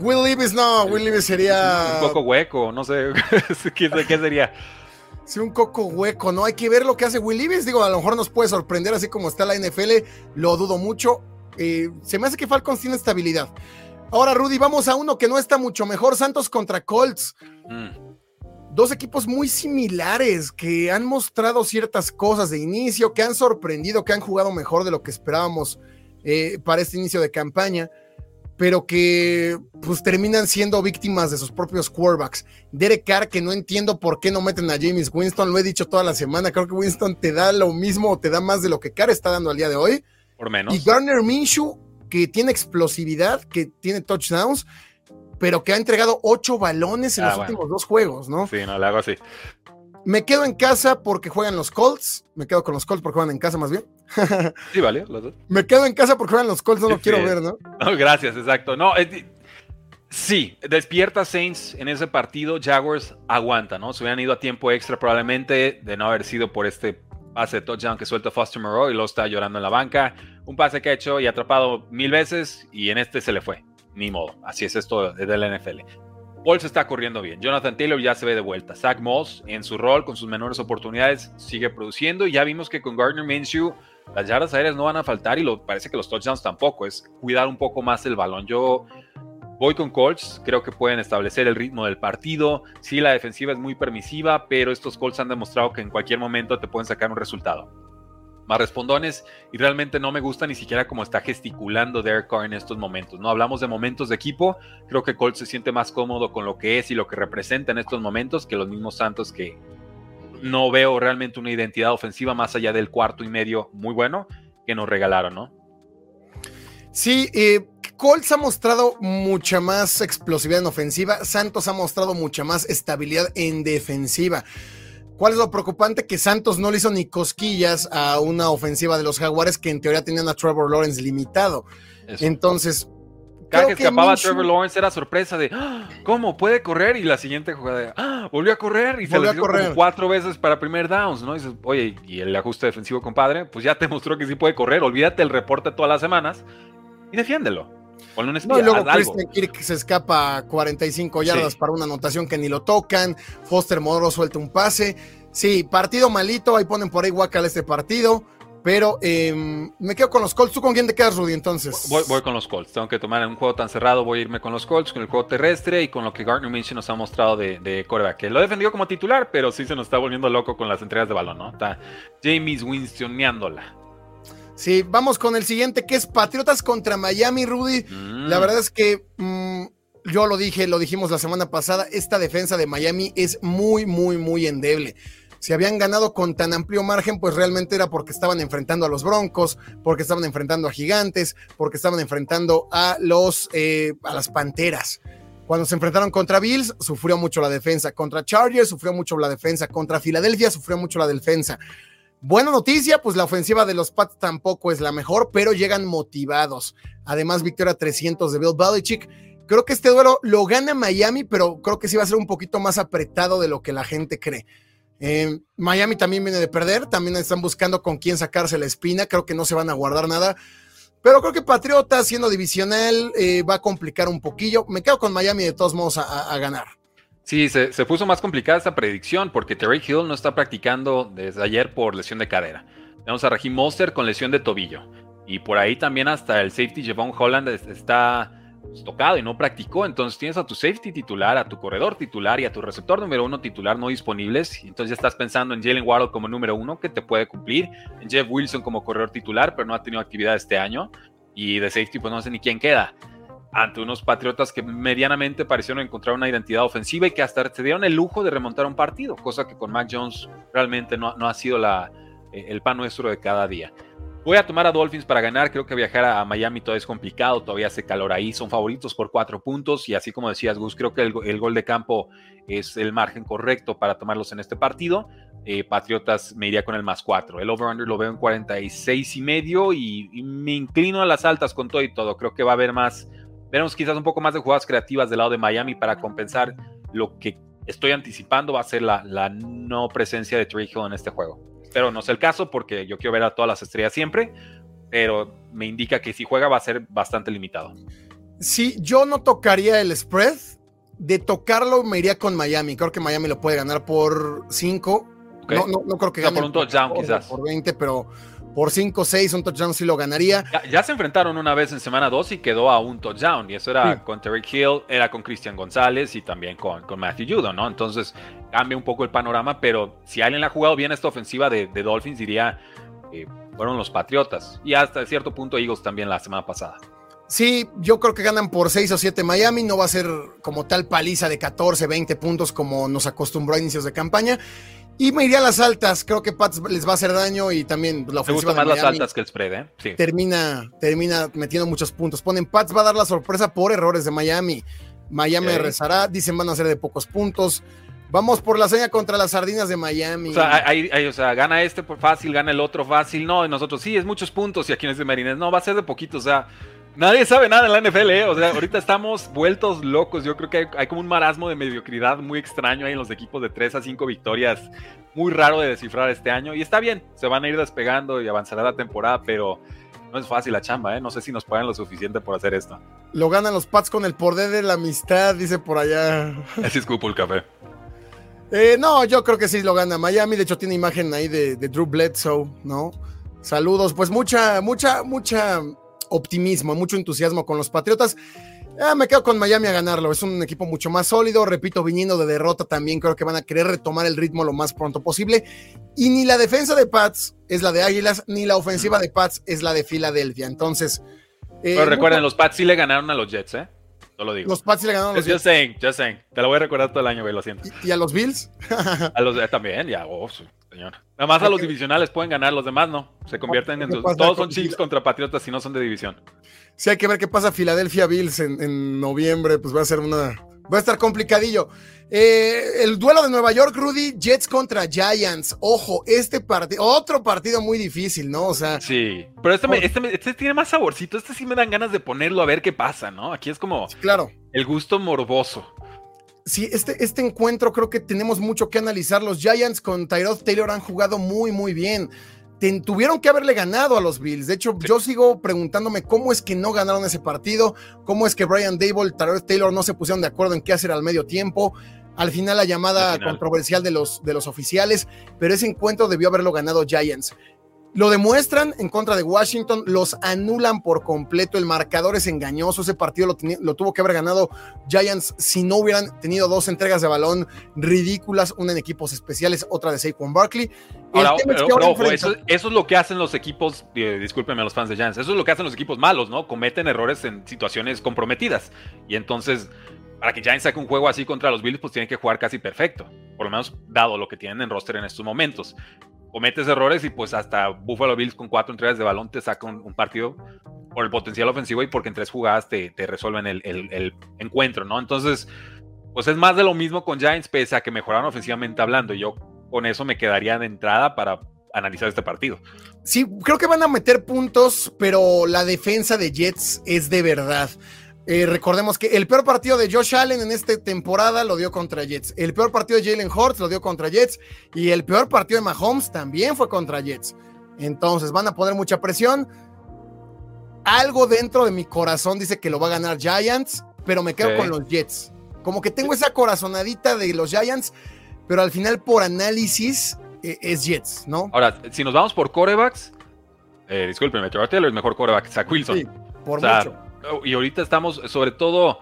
Will Levis, no, Will Levis sería. Un coco hueco, no sé, [laughs] ¿qué, ¿qué, sería? Sí, un coco hueco, ¿no? Hay que ver lo que hace Will Levis. Digo, a lo mejor nos puede sorprender así como está la NFL, lo dudo mucho. Eh, se me hace que Falcons tiene estabilidad. Ahora, Rudy, vamos a uno que no está mucho mejor: Santos contra Colts. Mm. Dos equipos muy similares que han mostrado ciertas cosas de inicio, que han sorprendido, que han jugado mejor de lo que esperábamos eh, para este inicio de campaña, pero que pues terminan siendo víctimas de sus propios quarterbacks. Derek Carr, que no entiendo por qué no meten a James Winston, lo he dicho toda la semana, creo que Winston te da lo mismo o te da más de lo que Carr está dando al día de hoy. Por menos. Y Garner Minshew, que tiene explosividad, que tiene touchdowns, pero que ha entregado ocho balones en Ah, los bueno. últimos dos juegos, ¿no? Sí, no, le hago así. Me quedo en casa porque juegan los Colts. Me quedo con los Colts porque juegan en casa más bien. [laughs] Sí, vale, los dos. Me quedo en casa porque juegan los Colts, no lo Sí, quiero sí. ver, ¿no? No, gracias, exacto. No, es- sí, despierta Saints en ese partido. Jaguars aguanta, ¿no? Se hubieran ido a tiempo extra probablemente de no haber sido por este pase de touchdown que suelta Foster Moreau y lo está llorando en la banca. Un pase que ha hecho y atrapado mil veces y en este se le fue. Ni modo. Así es esto de la NFL. Paul se está corriendo bien. Jonathan Taylor ya se ve de vuelta. Zach Moss en su rol con sus menores oportunidades sigue produciendo ya vimos que con Gardner Minshew las yardas aéreas no van a faltar y lo, parece que los touchdowns tampoco. Es cuidar un poco más el balón. Yo voy con Colts. Creo que pueden establecer el ritmo del partido. Sí, la defensiva es muy permisiva, pero estos Colts han demostrado que en cualquier momento te pueden sacar un resultado. Más respondones y realmente no me gusta ni siquiera cómo está gesticulando Derek Carr en estos momentos. No hablamos de momentos de equipo. Creo que Colts se siente más cómodo con lo que es y lo que representa en estos momentos que los mismos Santos que no veo realmente una identidad ofensiva más allá del cuarto y medio muy bueno que nos regalaron, ¿no? Sí, eh, Colts ha mostrado mucha más explosividad en ofensiva. Santos ha mostrado mucha más estabilidad en defensiva. ¿Cuál es lo preocupante? Que Santos no le hizo ni cosquillas a una ofensiva de los Jaguares que en teoría tenían a Trevor Lawrence limitado. Eso. Entonces, Cada creo que escapaba Minshew- Trevor Lawrence era sorpresa de "Ah, ¿cómo puede correr? Y la siguiente jugada de, "Ah, volvió a correr y se Volvió dio correr. como cuatro veces para primer downs, ¿no? Y dices, oye, y el ajuste defensivo, compadre, pues ya te [laughs] mostró que sí puede correr. Olvídate el reporte todas las semanas y defiéndelo. Ponle un espía, No, y luego. Christian Kirk se escapa a 45 yardas Sí. para una anotación que ni lo tocan. Foster Moro suelta un pase. Sí, partido malito. Ahí ponen por ahí guacal este partido. Pero em, me quedo con los Colts. ¿Tú con quién te quedas, Rudy? Entonces. Voy, voy con los Colts. Tengo que tomar un juego tan cerrado. Voy a irme con los Colts, con el juego terrestre y con lo que Gardner Minshew nos ha mostrado de, de quarterback. Que lo ha defendido como titular, pero sí se nos está volviendo loco con las entregas de balón, ¿no? Está James Winstoneándola. Sí, vamos con el siguiente, que es Patriotas contra Miami, Rudy. Mm. La verdad es que mm, yo lo dije, lo dijimos la semana pasada, esta defensa de Miami es muy, muy, muy endeble. Si habían ganado con tan amplio margen, pues realmente era porque estaban enfrentando a los Broncos, porque estaban enfrentando a Gigantes, porque estaban enfrentando a los eh, a las Panteras. Cuando se enfrentaron contra Bills, sufrió mucho la defensa. Contra Chargers, sufrió mucho la defensa. Contra Filadelfia, sufrió mucho la defensa. Buena noticia, pues la ofensiva de los Pats tampoco es la mejor, pero llegan motivados. Además, victoria 300 de Bill Belichick. Creo que este duelo lo gana Miami, pero creo que sí va a ser un poquito más apretado de lo que la gente cree. Eh, Miami también viene de perder, también están buscando con quién sacarse la espina, creo que no se van a guardar nada, pero creo que Patriota, siendo divisional, eh, va a complicar un poquillo. Me quedo con Miami de todos modos a, ganar. Sí, se, se puso más complicada esta predicción porque Terry Hill no está practicando desde ayer por lesión de cadera. Tenemos a Raheem Monster con lesión de tobillo. Y por ahí también hasta el safety Javon Holland es- está pues, tocado y no practicó. Entonces tienes a tu safety titular, a tu corredor titular y a tu receptor número uno titular no disponibles. Entonces ya estás pensando en Jalen Waddle como número uno que te puede cumplir. En Jeff Wilson como corredor titular, pero no ha tenido actividad este año. Y de safety pues no sé ni quién queda ante unos Patriotas que medianamente parecieron encontrar una identidad ofensiva y que hasta se dieron el lujo de remontar un partido, cosa que con Mac Jones realmente no, no ha sido la, eh, el pan nuestro de cada día. Voy a tomar a Dolphins para ganar, creo que viajar a Miami todavía es complicado, todavía hace calor ahí, son favoritos por cuatro puntos y así como decías Gus, creo que el, el gol de campo es el margen correcto para tomarlos en este partido. Eh, Patriotas me iría con el más cuatro. El over-under lo veo en 46 y medio y, y me inclino a las altas con todo y todo. Creo que va a haber más, veremos quizás un poco más de jugadas creativas del lado de Miami para compensar lo que estoy anticipando va a ser la, la no presencia de Trey Hill en este juego. Pero no es el caso porque yo quiero ver a todas las estrellas siempre, pero me indica que si juega va a ser bastante limitado. Sí, yo no tocaría el spread. De tocarlo me iría con Miami. Creo que Miami lo puede ganar por 5. ¿ok? No, no, no creo que O sea, gane por un touchdown, por- quizás. Por 20, pero por 5 6, un touchdown sí lo ganaría. Ya, se enfrentaron una vez en semana 2 y quedó a un touchdown. Y eso era con Terry Hill, era con Christian González y también con, con Matthew Judon, ¿no? Entonces cambia un poco el panorama, pero si alguien ha jugado bien esta ofensiva de, Dolphins, diría, que fueron los Patriotas. Y hasta cierto punto Eagles también la semana pasada. Sí, yo creo que ganan por 6 o 7 Miami. No va a ser como tal paliza de 14, 20 puntos como nos acostumbró a inicios de campaña. Y me iría a las altas. Creo que Pats les va a hacer daño y también la ofensiva. Me gusta más las altas que el spread, ¿eh? Sí. Termina, termina metiendo muchos puntos. Ponen Pats va a dar la sorpresa por errores de Miami. Miami rezará. Dicen van a ser de pocos puntos. Vamos por la seña contra las sardinas de Miami. O sea, o sea, gana este por fácil, gana el otro fácil. No, y nosotros sí, es muchos puntos. Y aquí en este Marines, no, va a ser de poquito. O sea, Nadie sabe nada en la NFL, ¿eh? O sea, ahorita estamos vueltos locos. Yo creo que hay, como un marasmo de mediocridad muy extraño ahí en los equipos de 3 a 5 victorias. Muy raro de descifrar este año. Y está bien, se van a ir despegando y avanzará la temporada, pero no es fácil la chamba, ¿eh? No sé si nos pagan lo suficiente por hacer esto. Lo ganan los Pats con el poder de la amistad, dice por allá. Así es el café. Eh, no, yo creo que sí lo gana Miami. De hecho, tiene imagen ahí de, de Drew Bledsoe, ¿no? Saludos. Pues mucha, mucha, mucha optimismo, mucho entusiasmo con los Patriotas. Ah, me quedo con Miami a ganarlo. Es un equipo mucho más sólido. Repito, viniendo de derrota también, creo que van a querer retomar el ritmo lo más pronto posible. Y ni la defensa de Pats es la de Águilas, ni la ofensiva de Pats es la de Filadelfia. Entonces. Eh, Pero recuerden, los Pats sí le ganaron a los Jets, ¿eh? No lo digo. Los Pats sí le ganaron a los Jets. Just saying, just saying. Te lo voy a recordar todo el año, güey, lo siento. ¿Y, a los Bills? [laughs] a los eh, también, ya, oh, señor. Nada más a los divisionales pueden ganar, los demás no. Se convierten en. Todos son Chiefs contra Patriotas y no son de división. Sí, hay que ver qué pasa Philadelphia Bills en, noviembre, pues va a ser una. Va a estar complicadillo. Eh, el duelo de Nueva York, Rudy, Jets contra Giants. Ojo, este partido, otro partido muy difícil, ¿no? O sea. Sí, pero este, este, este, tiene más saborcito. Este sí me dan ganas de ponerlo a ver qué pasa, ¿no? Aquí es como. claro. El gusto morboso. Sí, este, este encuentro creo que tenemos mucho que analizar. Los Giants con Tyrod Taylor han jugado muy, muy bien. tuvieron que haberle ganado a los Bills. De hecho, yo sigo preguntándome cómo es que no ganaron ese partido, cómo es que Brian Dable, Tyrod Taylor no se pusieron de acuerdo en qué hacer al medio tiempo. Al final la llamada controversial de los, de los oficiales, pero ese encuentro debió haberlo ganado Giants. Lo demuestran en contra de Washington, los anulan por completo, el marcador es engañoso, ese partido lo, lo, tuvo que haber ganado Giants si no hubieran tenido dos entregas de balón ridículas, una en equipos especiales, otra de Saquon Barkley. eso, es lo que hacen los equipos, eh, discúlpenme a los fans de Giants, eso es lo que hacen los equipos malos, ¿no? Cometen errores en situaciones comprometidas. Y entonces, para que Giants saque un juego así contra los Bills, pues tienen que jugar casi perfecto, por lo menos dado lo que tienen en roster en estos momentos cometes errores y pues hasta Buffalo Bills con cuatro entregas de balón te saca un, partido por el potencial ofensivo y porque en tres jugadas te, resuelven el, encuentro, ¿no? Entonces, pues es más de lo mismo con Giants, pese a que mejoraron ofensivamente hablando. Yo con eso me quedaría de entrada para analizar este partido. Sí, creo que van a meter puntos, pero la defensa de Jets es de verdad. Eh, recordemos que el peor partido de Josh Allen en esta temporada lo dio contra Jets. El peor partido de Jalen Hurts lo dio contra Jets. Y el peor partido de Mahomes también fue contra Jets. Entonces van a poner mucha presión. Algo dentro de mi corazón dice que lo va a ganar Giants, pero me quedo con los Jets. Como que tengo esa corazonadita de los Giants, pero al final por análisis eh, es Jets, ¿no? Ahora, si nos vamos por corebacks, eh, discúlpenme, Trevor Taylor es mejor coreback, Zach Wilson. Sí, por mucho y ahorita estamos, sobre todo,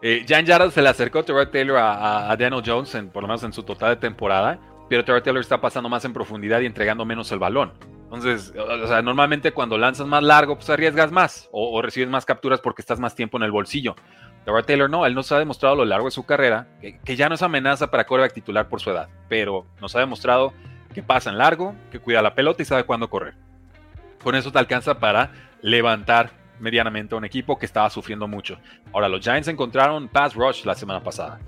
eh, Jan Jarrett se le acercó a Terrell Taylor a, Daniel Jones, por lo menos en su total de temporada, pero Terrell Taylor está pasando más en profundidad y entregando menos el balón. Entonces, normalmente cuando lanzas más largo, pues arriesgas más o, recibes más capturas porque estás más tiempo en el bolsillo. Terrell Taylor no, él nos ha demostrado a lo largo de su carrera que, ya no es amenaza para quarterback titular por su edad, pero nos ha demostrado que pasa en largo, que cuida la pelota y sabe cuándo correr. Con eso te alcanza para levantar medianamente un equipo que estaba sufriendo mucho. Ahora, los Giants encontraron pass rush la semana pasada.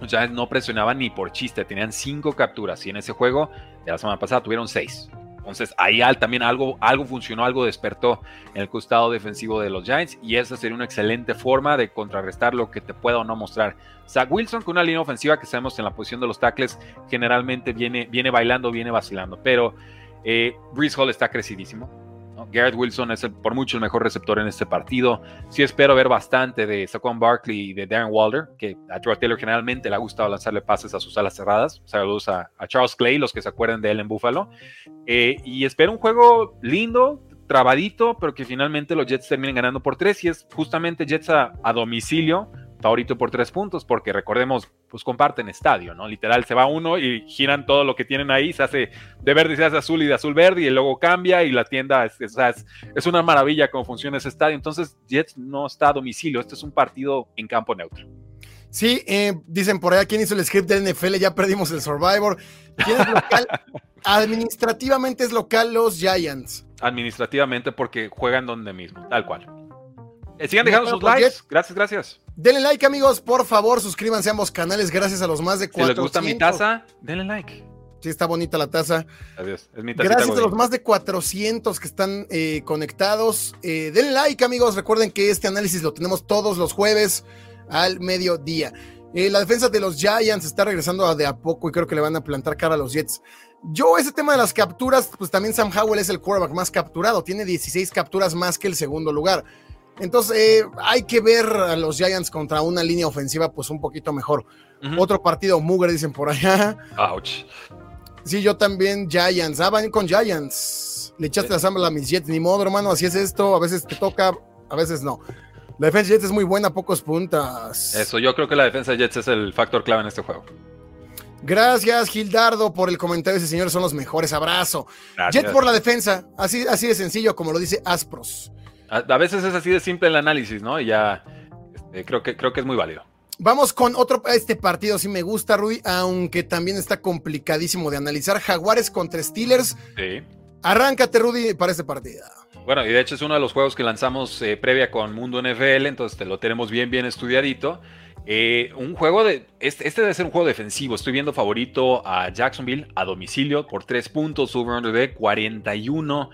Los Giants no presionaban ni por chiste, tenían cinco capturas y en ese juego de la semana pasada tuvieron seis. Entonces ahí también algo, algo funcionó, algo despertó en el costado defensivo de los Giants y esa sería una excelente forma de contrarrestar lo que te pueda o no mostrar. Zach Wilson con una línea ofensiva que sabemos en la posición de los tackles generalmente viene, viene bailando, viene vacilando, pero eh, Breeze Hall está crecidísimo Garrett Wilson es por mucho el mejor receptor en este partido. Sí espero ver bastante de Saquon Barkley y de Darren Walder, que a Troy Taylor generalmente le ha gustado lanzarle pases a sus alas cerradas. Saludos a, Charles Clay, los que se acuerden de él en Buffalo. Eh, y espero un juego lindo, trabadito, pero que finalmente los Jets terminen ganando por tres. Y es justamente Jets a domicilio favorito por tres puntos, porque recordemos, pues comparten estadio, ¿no? Literal, se va uno y giran todo lo que tienen ahí, se hace de verde y se hace azul y de azul verde y luego cambia y la tienda es, es, una maravilla cómo funciona ese estadio. Entonces, Jets no está a domicilio, este es un partido en campo neutro. Sí, eh, dicen por allá, ¿quién hizo el script del NFL? Ya perdimos el Survivor. ¿Quién es local? [laughs] Administrativamente es local los Giants. Administrativamente porque juegan donde mismo, tal cual. Eh, sigan dejando sus likes. Gracias, gracias. Denle like, amigos, por favor, suscríbanse a ambos canales. Gracias a los más de 400. Si les gusta mi taza, denle like. Sí, está bonita la taza. Adiós. Es mi Gracias a los más de 400 que están eh, conectados. Eh, denle like, amigos. Recuerden que este análisis lo tenemos todos los jueves al mediodía. la defensa de los Giants está regresando de a poco y creo que le van a plantar cara a los Jets. Yo, ese tema de las capturas, pues también Sam Howell es el quarterback más capturado. Tiene 16 capturas más que el segundo lugar. Entonces, eh, hay que ver a los Giants contra una línea ofensiva, pues un poquito mejor. Otro partido mugre, dicen por allá. Ouch. Sí, yo también, Giants. Ah, van con Giants. Le echaste la samba a mis Jets, ni modo, hermano. Así es esto. A veces te toca, a veces no. La defensa de Jets es muy buena, pocos puntas. Eso, yo creo que la defensa de Jets es el factor clave en este juego. Gracias, Gildardo, por el comentario. Ese señor son los mejores. Abrazo. Jets por la defensa. Así, así de sencillo, como lo dice Aspros. A, veces es así de simple el análisis, ¿no? Y ya este, creo, que, creo que es muy válido. Vamos con otro, este partido sí me gusta, Rui, aunque también está complicadísimo de analizar. Jaguares contra Steelers. Sí. Arráncate, Rudy, para este partido. Bueno, y de hecho es uno de los juegos que lanzamos eh, previa con Mundo NFL, entonces te lo tenemos bien, bien estudiadito. Eh, un juego de. Este, este, debe ser un juego defensivo. Estoy viendo favorito a Jacksonville a domicilio por 3 puntos, over de 41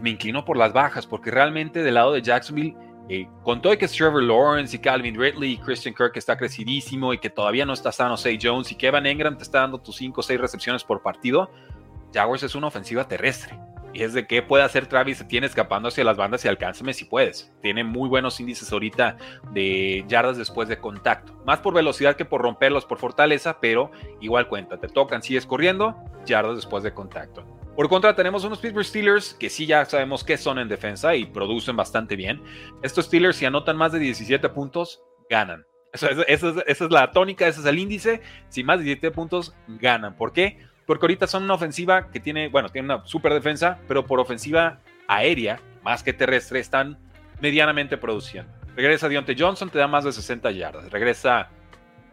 me inclino por las bajas, porque realmente del lado de Jacksonville, eh, con todo que es Trevor Lawrence y Calvin Ridley y Christian Kirk está crecidísimo y que todavía no está sano Say Jones y que Evan Engram te está dando tus 5 o 6 recepciones por partido, Jaguars es una ofensiva terrestre. Y es de qué puede hacer Travis, se tiene escapando hacia las bandas y alcánzame si puedes. Tiene muy buenos índices ahorita de yardas después de contacto. Más por velocidad que por romperlos por fortaleza, pero igual cuenta. Te tocan, sigues corriendo, yardas después de contacto. Por contra, tenemos unos Pittsburgh Steelers que sí ya sabemos qué son en defensa y producen bastante bien. Estos Steelers, si anotan más de 17 puntos, ganan. Esa, es, la tónica, ese es el índice. Si más de 17 puntos, ganan. ¿Por qué? Porque ahorita son una ofensiva que tiene, bueno, tiene una super defensa, pero por ofensiva aérea, más que terrestre, están medianamente produciendo. Regresa Deontay Johnson, te da más de 60 yardas. Regresa,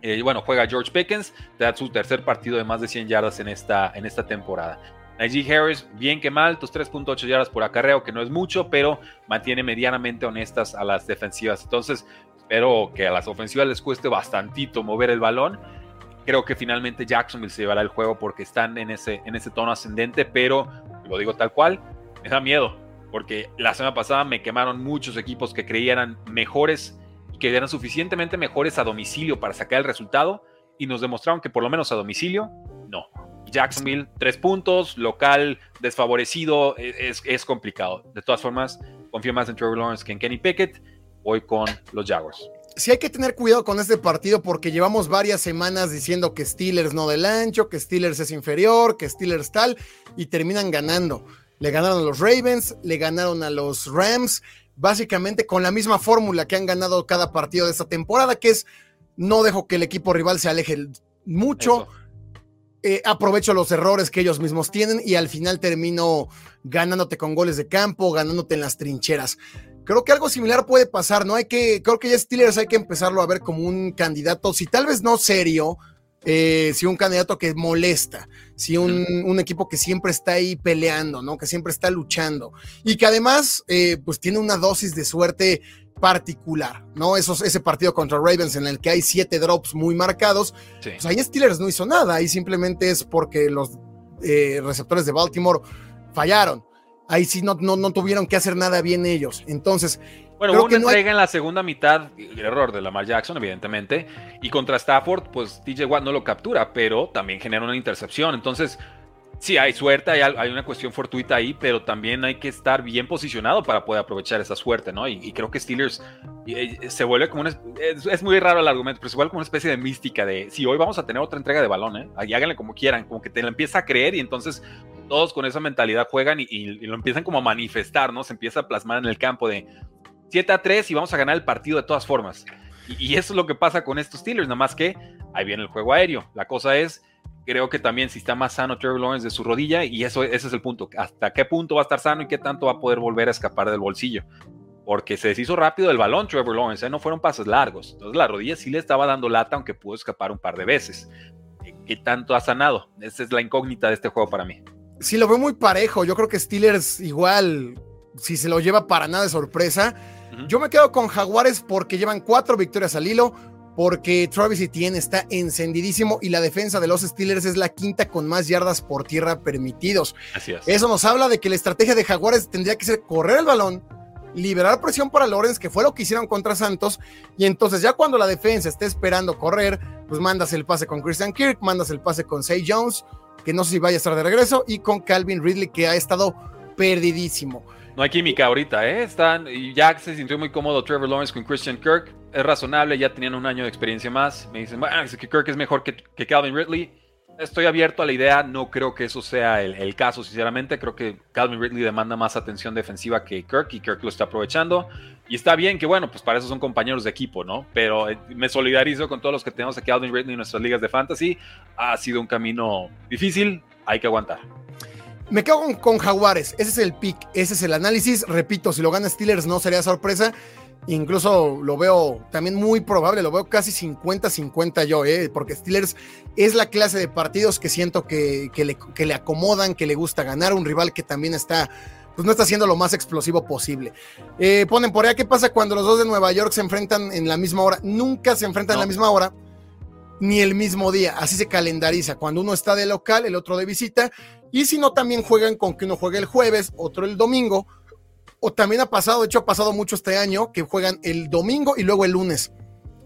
eh, bueno, juega George Pickens, te da su tercer partido de más de 100 yardas en esta, en esta temporada. Najee Harris, bien que mal, tus 3.8 yardas por acarreo, que no es mucho, pero mantiene medianamente honestas a las defensivas. Entonces, espero que a las ofensivas les cueste bastantito mover el balón. Creo que finalmente Jacksonville se llevará el juego porque están en ese, en ese tono ascendente, pero lo digo tal cual, me da miedo, porque la semana pasada me quemaron muchos equipos que creían mejores que eran suficientemente mejores a domicilio para sacar el resultado y nos demostraron que por lo menos a domicilio, no. Jacksonville, tres puntos, local desfavorecido, e, es, complicado. De todas formas, confío más en Trevor Lawrence que en Kenny Pickett. Voy con los Jaguars. Sí hay que tener cuidado con este partido porque llevamos varias semanas diciendo que Steelers no del ancho, que Steelers es inferior, que Steelers tal, y terminan ganando. Le ganaron a los Ravens, le ganaron a los Rams, básicamente con la misma fórmula que han ganado cada partido de esta temporada, que es no dejo que el equipo rival se aleje mucho. Eh, aprovecho los errores que ellos mismos tienen y al final termino ganándote con goles de campo, ganándote en las trincheras. Creo que algo similar puede pasar, ¿no? Hay que, creo que ya Steelers hay que empezarlo a ver como un candidato, si tal vez no serio, eh, si un candidato que molesta, si un, equipo que siempre está ahí peleando, ¿no? Que siempre está luchando y que además, eh, pues tiene una dosis de suerte particular, ¿no? Esos, ese partido contra Ravens en el que hay siete drops muy marcados, pues ahí Steelers no hizo nada, ahí simplemente es porque los eh, receptores de Baltimore fallaron. Ahí sí no, no, tuvieron que hacer nada bien ellos. Entonces, bueno, hubo una entrega en la segunda mitad, el error de Lamar Jackson, evidentemente, y contra Stafford, pues TJ Watt no lo captura, pero también genera una intercepción. Entonces, Sí, hay suerte, hay, una cuestión fortuita ahí, pero también hay que estar bien posicionado para poder aprovechar esa suerte, ¿no? Y, creo que Steelers eh, se vuelve como una... Es, muy raro el argumento, pero se vuelve como una especie de mística de, si hoy vamos a tener otra entrega de balón, ¿eh? Y háganle como quieran, como que te la empieza a creer y entonces todos con esa mentalidad juegan y, lo empiezan como a manifestar, ¿no? Se empieza a plasmar en el campo de 7 a 3 y vamos a ganar el partido de todas formas. Y, y eso es lo que pasa con estos Steelers, nada más que ahí viene el juego aéreo. La cosa es creo que también si está más sano Trevor Lawrence de su rodilla, y eso, ese es el punto, hasta qué punto va a estar sano y qué tanto va a poder volver a escapar del bolsillo. Porque se deshizo rápido el balón Trevor Lawrence, ¿eh? no fueron pasos largos. Entonces la rodilla sí le estaba dando lata, aunque pudo escapar un par de veces. ¿Qué tanto ha sanado? Esa es la incógnita de este juego para mí. Sí, lo veo muy parejo. Yo creo que Steelers igual, si se lo lleva para nada de sorpresa. Yo me quedo con Jaguares porque llevan cuatro victorias al hilo, porque Travis Etienne está encendidísimo y la defensa de los Steelers es la quinta con más yardas por tierra permitidos. Así es. Eso nos habla de que la estrategia de Jaguares tendría que ser correr el balón, liberar presión para Lawrence, que fue lo que hicieron contra Santos, y entonces ya cuando la defensa esté esperando correr, pues mandas el pase con Christian Kirk, mandas el pase con Say Jones, que no sé si vaya a estar de regreso, y con Calvin Ridley, que ha estado perdidísimo. No hay química ahorita, ¿eh? Están, y ya se sintió muy cómodo Trevor Lawrence con Christian Kirk. Es razonable, ya tenían un año de experiencia más. Me dicen, que Kirk es mejor que, que, Calvin Ridley. Estoy abierto a la idea, no creo que eso sea el, caso, sinceramente. Creo que Calvin Ridley demanda más atención defensiva que Kirk y Kirk lo está aprovechando. Y está bien que, bueno, pues para eso son compañeros de equipo, ¿no? Pero eh, me solidarizo con todos los que tenemos a Calvin Ridley en nuestras ligas de fantasy. Ha sido un camino difícil, hay que aguantar. Me quedo con, Jaguares. Ese es el pick, ese es el análisis. Repito, si lo gana Steelers no sería sorpresa. Incluso lo veo también muy probable, lo veo casi 50-50 yo, ¿eh? porque Steelers es la clase de partidos que siento que, le, que, le, acomodan, que le gusta ganar, un rival que también está, pues no está siendo lo más explosivo posible. Eh, ponen por allá, ¿qué pasa cuando los dos de Nueva York se enfrentan en la misma hora? Nunca se enfrentan en la misma hora, ni el mismo día, así se calendariza. Cuando uno está de local, el otro de visita, y si no, también juegan con que uno juegue el jueves, otro el domingo. O también ha pasado, de hecho ha pasado mucho este año, que juegan el domingo y luego el lunes.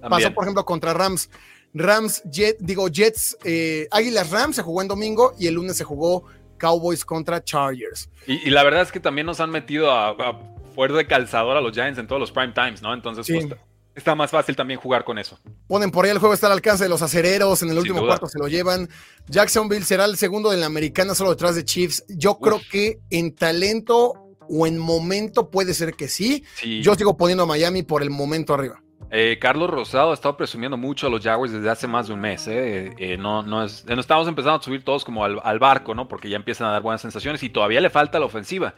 Pasó, por ejemplo, contra Rams. Rams, Jet, digo, Jets, eh, Águilas Rams se jugó en domingo y el lunes se jugó Cowboys contra Chargers. Y, la verdad es que también nos han metido a, a fuerte de calzador a los Giants en todos los prime times, ¿no? Entonces, pues, está más fácil también jugar con eso. Ponen por ahí el juego está al alcance de los acereros, en el último cuarto se lo llevan. Jacksonville será el segundo de la americana solo detrás de Chiefs. Yo creo que en talento o en momento puede ser que sí. Yo sigo poniendo a Miami por el momento arriba. Eh, Carlos Rosado ha estado presumiendo mucho a los Jaguars desde hace más de un mes. Eh. Eh, no, no, es, no estamos empezando a subir todos como al, al, barco, ¿no? Porque ya empiezan a dar buenas sensaciones y todavía le falta la ofensiva.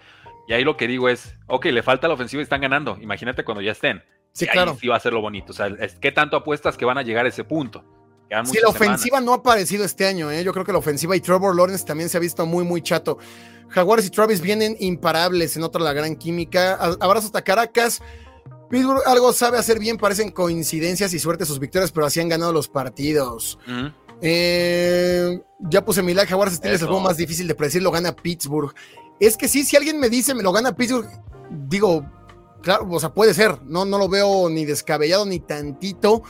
Y ahí lo que digo es, ok, le falta la ofensiva y están ganando. Imagínate cuando ya estén. Sí, claro. sí va a ser lo bonito. O sea, ¿qué tanto apuestas que van a llegar a ese punto? Sí, la ofensiva no ha aparecido este año. ¿eh? Yo creo que la ofensiva y Trevor Lawrence también se ha visto muy, muy chato. Jaguares y Travis vienen imparables. Se nota la gran química. Abrazos hasta Caracas. Pittsburgh algo sabe hacer bien, parecen coincidencias y suerte sus victorias, pero así han ganado los partidos. Eh, ya puse mi like, Jaguares Steelers es el juego más difícil de predecir, lo gana Pittsburgh. Es que sí, si alguien me dice me lo gana Pittsburgh, digo, Claro, o sea, puede ser, no, no lo veo ni descabellado ni tantito,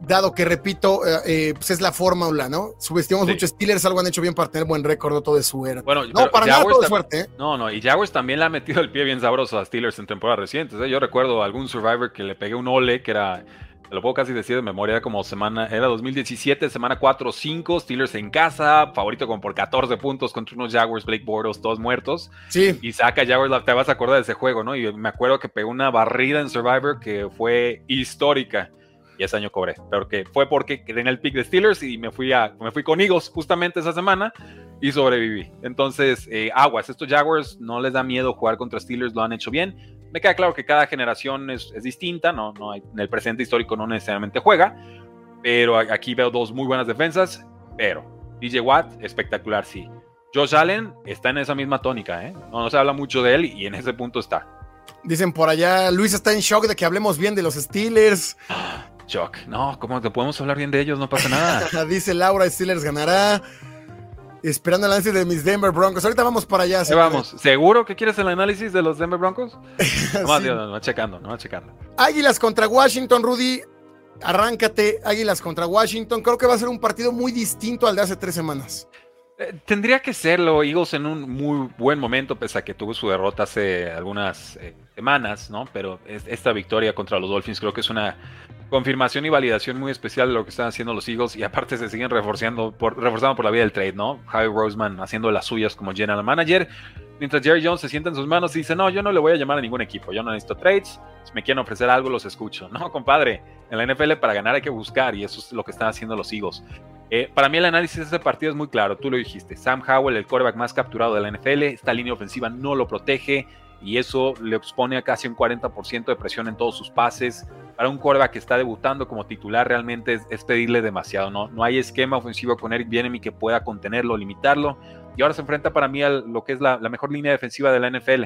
dado que, repito, eh, eh, pues es la fórmula, ¿no? Subestimamos mucho Steelers, algo han hecho bien para tener buen récord, todo de suerte. Bueno, no, para nada todo de suerte. ¿eh? No, no, y Jaguars también le ha metido el pie bien sabroso a Steelers en temporadas recientes. Yo recuerdo algún Survivor que le pegué un ole, que era lo puedo casi decir de memoria, como semana, era 2017, semana 4 o 5, Steelers en casa, favorito como por 14 puntos contra unos Jaguars, Blake Bortles, todos muertos. Sí. Y saca Jaguars, te vas a acordar de ese juego, ¿no? Y me acuerdo que pegó una barrida en Survivor que fue histórica. Y ese año cobré, pero que fue porque quedé en el pick de Steelers y me fui, a, me fui con Eagles justamente esa semana y sobreviví. Entonces, eh, aguas, estos Jaguars no les da miedo jugar contra Steelers, lo han hecho bien me queda claro que cada generación es, distinta, no, no hay, en el presente histórico no necesariamente juega, pero aquí veo dos muy buenas defensas, pero DJ Watt, espectacular, sí. Josh Allen está en esa misma tónica, ¿eh? no, no se habla mucho de él y en ese punto está. Dicen por allá, Luis está en shock de que hablemos bien de los Steelers. Shock, no, ¿cómo que podemos hablar bien de ellos? No pasa nada. [laughs] Dice Laura, Steelers ganará esperando el análisis de mis Denver Broncos. Ahorita vamos para allá. vamos. ¿Seguro que quieres el análisis de los Denver Broncos? [laughs] No, no, no, checando, no, checando. Águilas contra Washington, Rudy. Arráncate, Águilas contra Washington. Creo que va a ser un partido muy distinto al de hace tres semanas. Eh, tendría que serlo. Eagles en un muy buen momento, pese a que tuvo su derrota hace algunas eh, semanas, ¿no? Pero esta victoria contra los Dolphins creo que es una confirmación y validación muy especial de lo que están haciendo los Eagles y aparte se siguen reforzando por, reforzando por la vía del trade, ¿no? Javi Roseman haciendo las suyas como general manager, mientras Jerry Jones se sienta en sus manos y dice, no, yo no le voy a llamar a ningún equipo, yo no necesito trades, si me quieren ofrecer algo los escucho. No, [laughs] compadre, en la NFL para ganar hay que buscar y eso es lo que están haciendo los Eagles. Eh, para mí el análisis de este partido es muy claro, tú lo dijiste, Sam Howell, el quarterback más capturado de la NFL, esta línea ofensiva no lo protege y eso le expone a casi un 40% de presión en todos sus pases. Para un quarterback que está debutando como titular realmente es, pedirle demasiado, ¿no? No hay esquema ofensivo con Eric Bienemy que pueda contenerlo, limitarlo y ahora se enfrenta para mí a lo que es la, mejor línea defensiva de la NFL.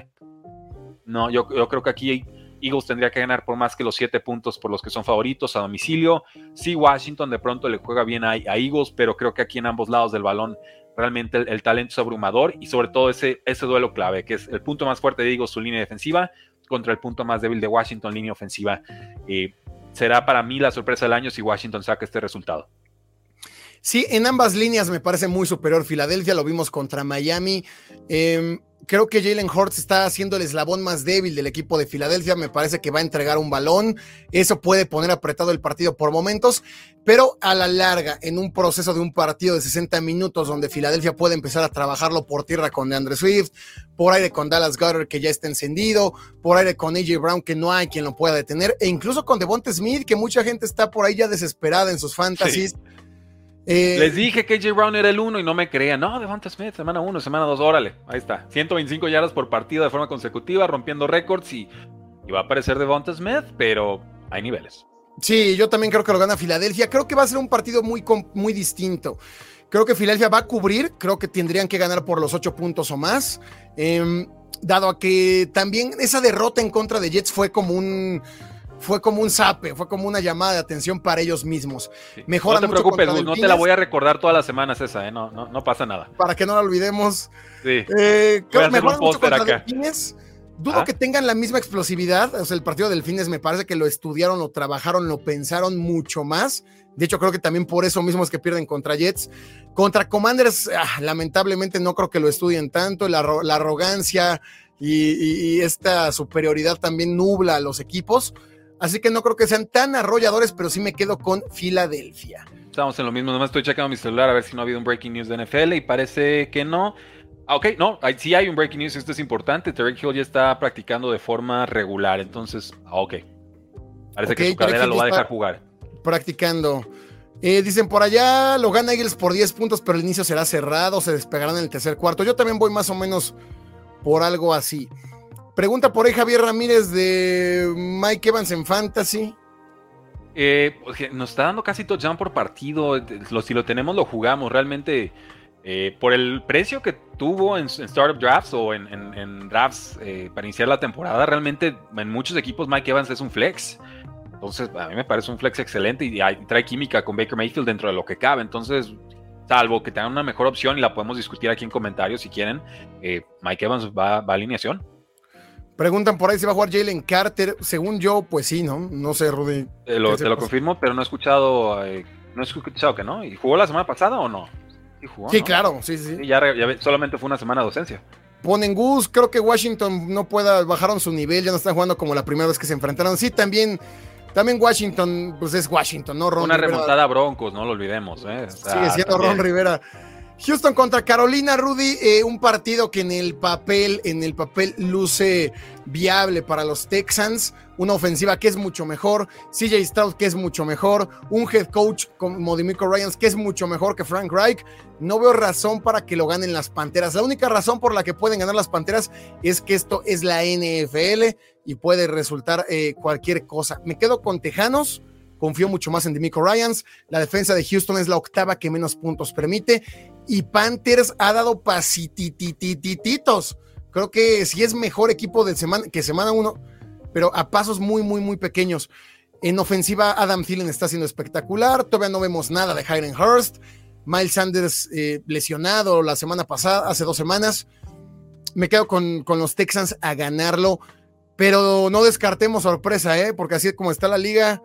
No, yo, yo creo que aquí Eagles tendría que ganar por más que los siete puntos por los que son favoritos a domicilio. Sí, Washington de pronto le juega bien a, Eagles, pero creo que aquí en ambos lados del balón realmente el, talento es abrumador y sobre todo ese, ese duelo clave, que es el punto más fuerte de Eagles, su línea defensiva, contra el punto más débil de Washington, línea ofensiva. Eh, será para mí la sorpresa del año si Washington saca este resultado. Sí, en ambas líneas me parece muy superior Filadelfia, lo vimos contra Miami. Em, creo que Jalen Hurts está haciendo el eslabón más débil del equipo de Filadelfia. Me parece que va a entregar un balón. Eso puede poner apretado el partido por momentos, pero a la larga, en un proceso de un partido de 60 minutos donde Filadelfia puede empezar a trabajarlo por tierra con DeAndre Swift, por aire con Dallas Goddard que ya está encendido, por aire con AJ Brown que no hay quien lo pueda detener, e incluso con Devonta Smith que mucha gente está por ahí ya desesperada en sus fantasies. Eh, Les dije que J. Brown era el uno y no me creían. No, Devonta Smith, semana 1, semana 2, órale. Ahí está. 125 yardas por partido de forma consecutiva, rompiendo récords y, va a aparecer Devonta Smith, pero hay niveles. Sí, yo también creo que lo gana Filadelfia. Creo que va a ser un partido muy, muy distinto. Creo que Filadelfia va a cubrir. Creo que tendrían que ganar por los 8 puntos o más. Em, dado a que también esa derrota en contra de Jets fue como un fue como un zape, fue como una llamada de atención para ellos mismos. no te preocupes, no te la voy a recordar todas las semanas esa, ¿eh? no, no, no, pasa nada. Para que no la olvidemos. Sí. Eh, creo mejora mucho contra acá. Dudo ah. que tengan la misma explosividad. O sea, el partido del Delfines me parece que lo estudiaron, lo trabajaron, lo pensaron mucho más. De hecho, creo que también por eso mismo es que pierden contra Jets. Contra Commanders, ah, lamentablemente no creo que lo estudien tanto. La, arrogancia y, y, esta superioridad también nubla a los equipos. Así que no creo que sean tan arrolladores, pero sí me quedo con Filadelfia. Estamos en lo mismo, nomás estoy checando mi celular a ver si no ha habido un breaking news de NFL y parece que no. Ah, ok, no, sí hay un breaking news, esto es importante. Terry Hill ya está practicando de forma regular, entonces, ah, ok. Parece que su cadera lo va a dejar jugar. Practicando. Eh, dicen por allá, lo gana Eagles por 10 puntos, pero el inicio será cerrado, se despegarán en el tercer cuarto. Yo también voy más o menos por algo así. Pregunta por ahí Javier Ramírez de Mike Evans en Fantasy. Eh, nos está dando casi touchdown por partido. si lo tenemos, lo jugamos. Realmente, eh, por el precio que tuvo en, Startup Drafts o en, drafts eh, para iniciar la temporada, realmente en muchos equipos Mike Evans es un flex. Entonces, a mí me parece un flex excelente y, trae química con Baker Mayfield dentro de lo que cabe. Entonces, salvo que tengan una mejor opción y la podemos discutir aquí en comentarios si quieren, Mike Evans va, va a alineación. Preguntan por ahí si va a jugar Jalen Carter. Según yo, pues sí, ¿no? No sé, Rudy. Te lo, te lo confirmo, pero no he escuchado. Eh, no he escuchado que no. ¿Y jugó la semana pasada o no? Sí, jugó, sí claro, sí, sí. ya, solamente fue una semana de docencia. Ponen Gus, creo que Washington no pueda, bajaron su nivel, ya no están jugando como la primera vez que se enfrentaron. Sí, también, también Washington, pues es Washington, ¿no? Ron una remontada a Broncos, no lo olvidemos. ¿eh? Sigue siendo Ron Rivera. Houston contra Carolina, Rudy, eh, un partido que en el papel, en el papel luce viable para los Texans, una ofensiva que es mucho mejor, CJ Stroud que es mucho mejor, un head coach como Dimico Ryans que es mucho mejor que Frank Reich. No veo razón para que lo ganen las Panteras. La única razón por la que pueden ganar las Panteras es que esto es la NFL y puede resultar eh, cualquier cosa. Me quedo con Tejanos confío mucho más en Demico Ryans. La defensa de Houston es la octava que menos puntos permite. Y Panthers ha dado pasitititititos. Creo que sí es mejor equipo de semana, que semana uno, pero a pasos muy, muy, muy pequeños. En ofensiva, Adam Thielen está siendo espectacular. Todavía no vemos nada de Hayden Hurst. Miles Sanders eh, lesionado la semana pasada, hace dos semanas. Me quedo con, con, los Texans a ganarlo, pero no descartemos sorpresa, ¿eh? porque así es como está la liga,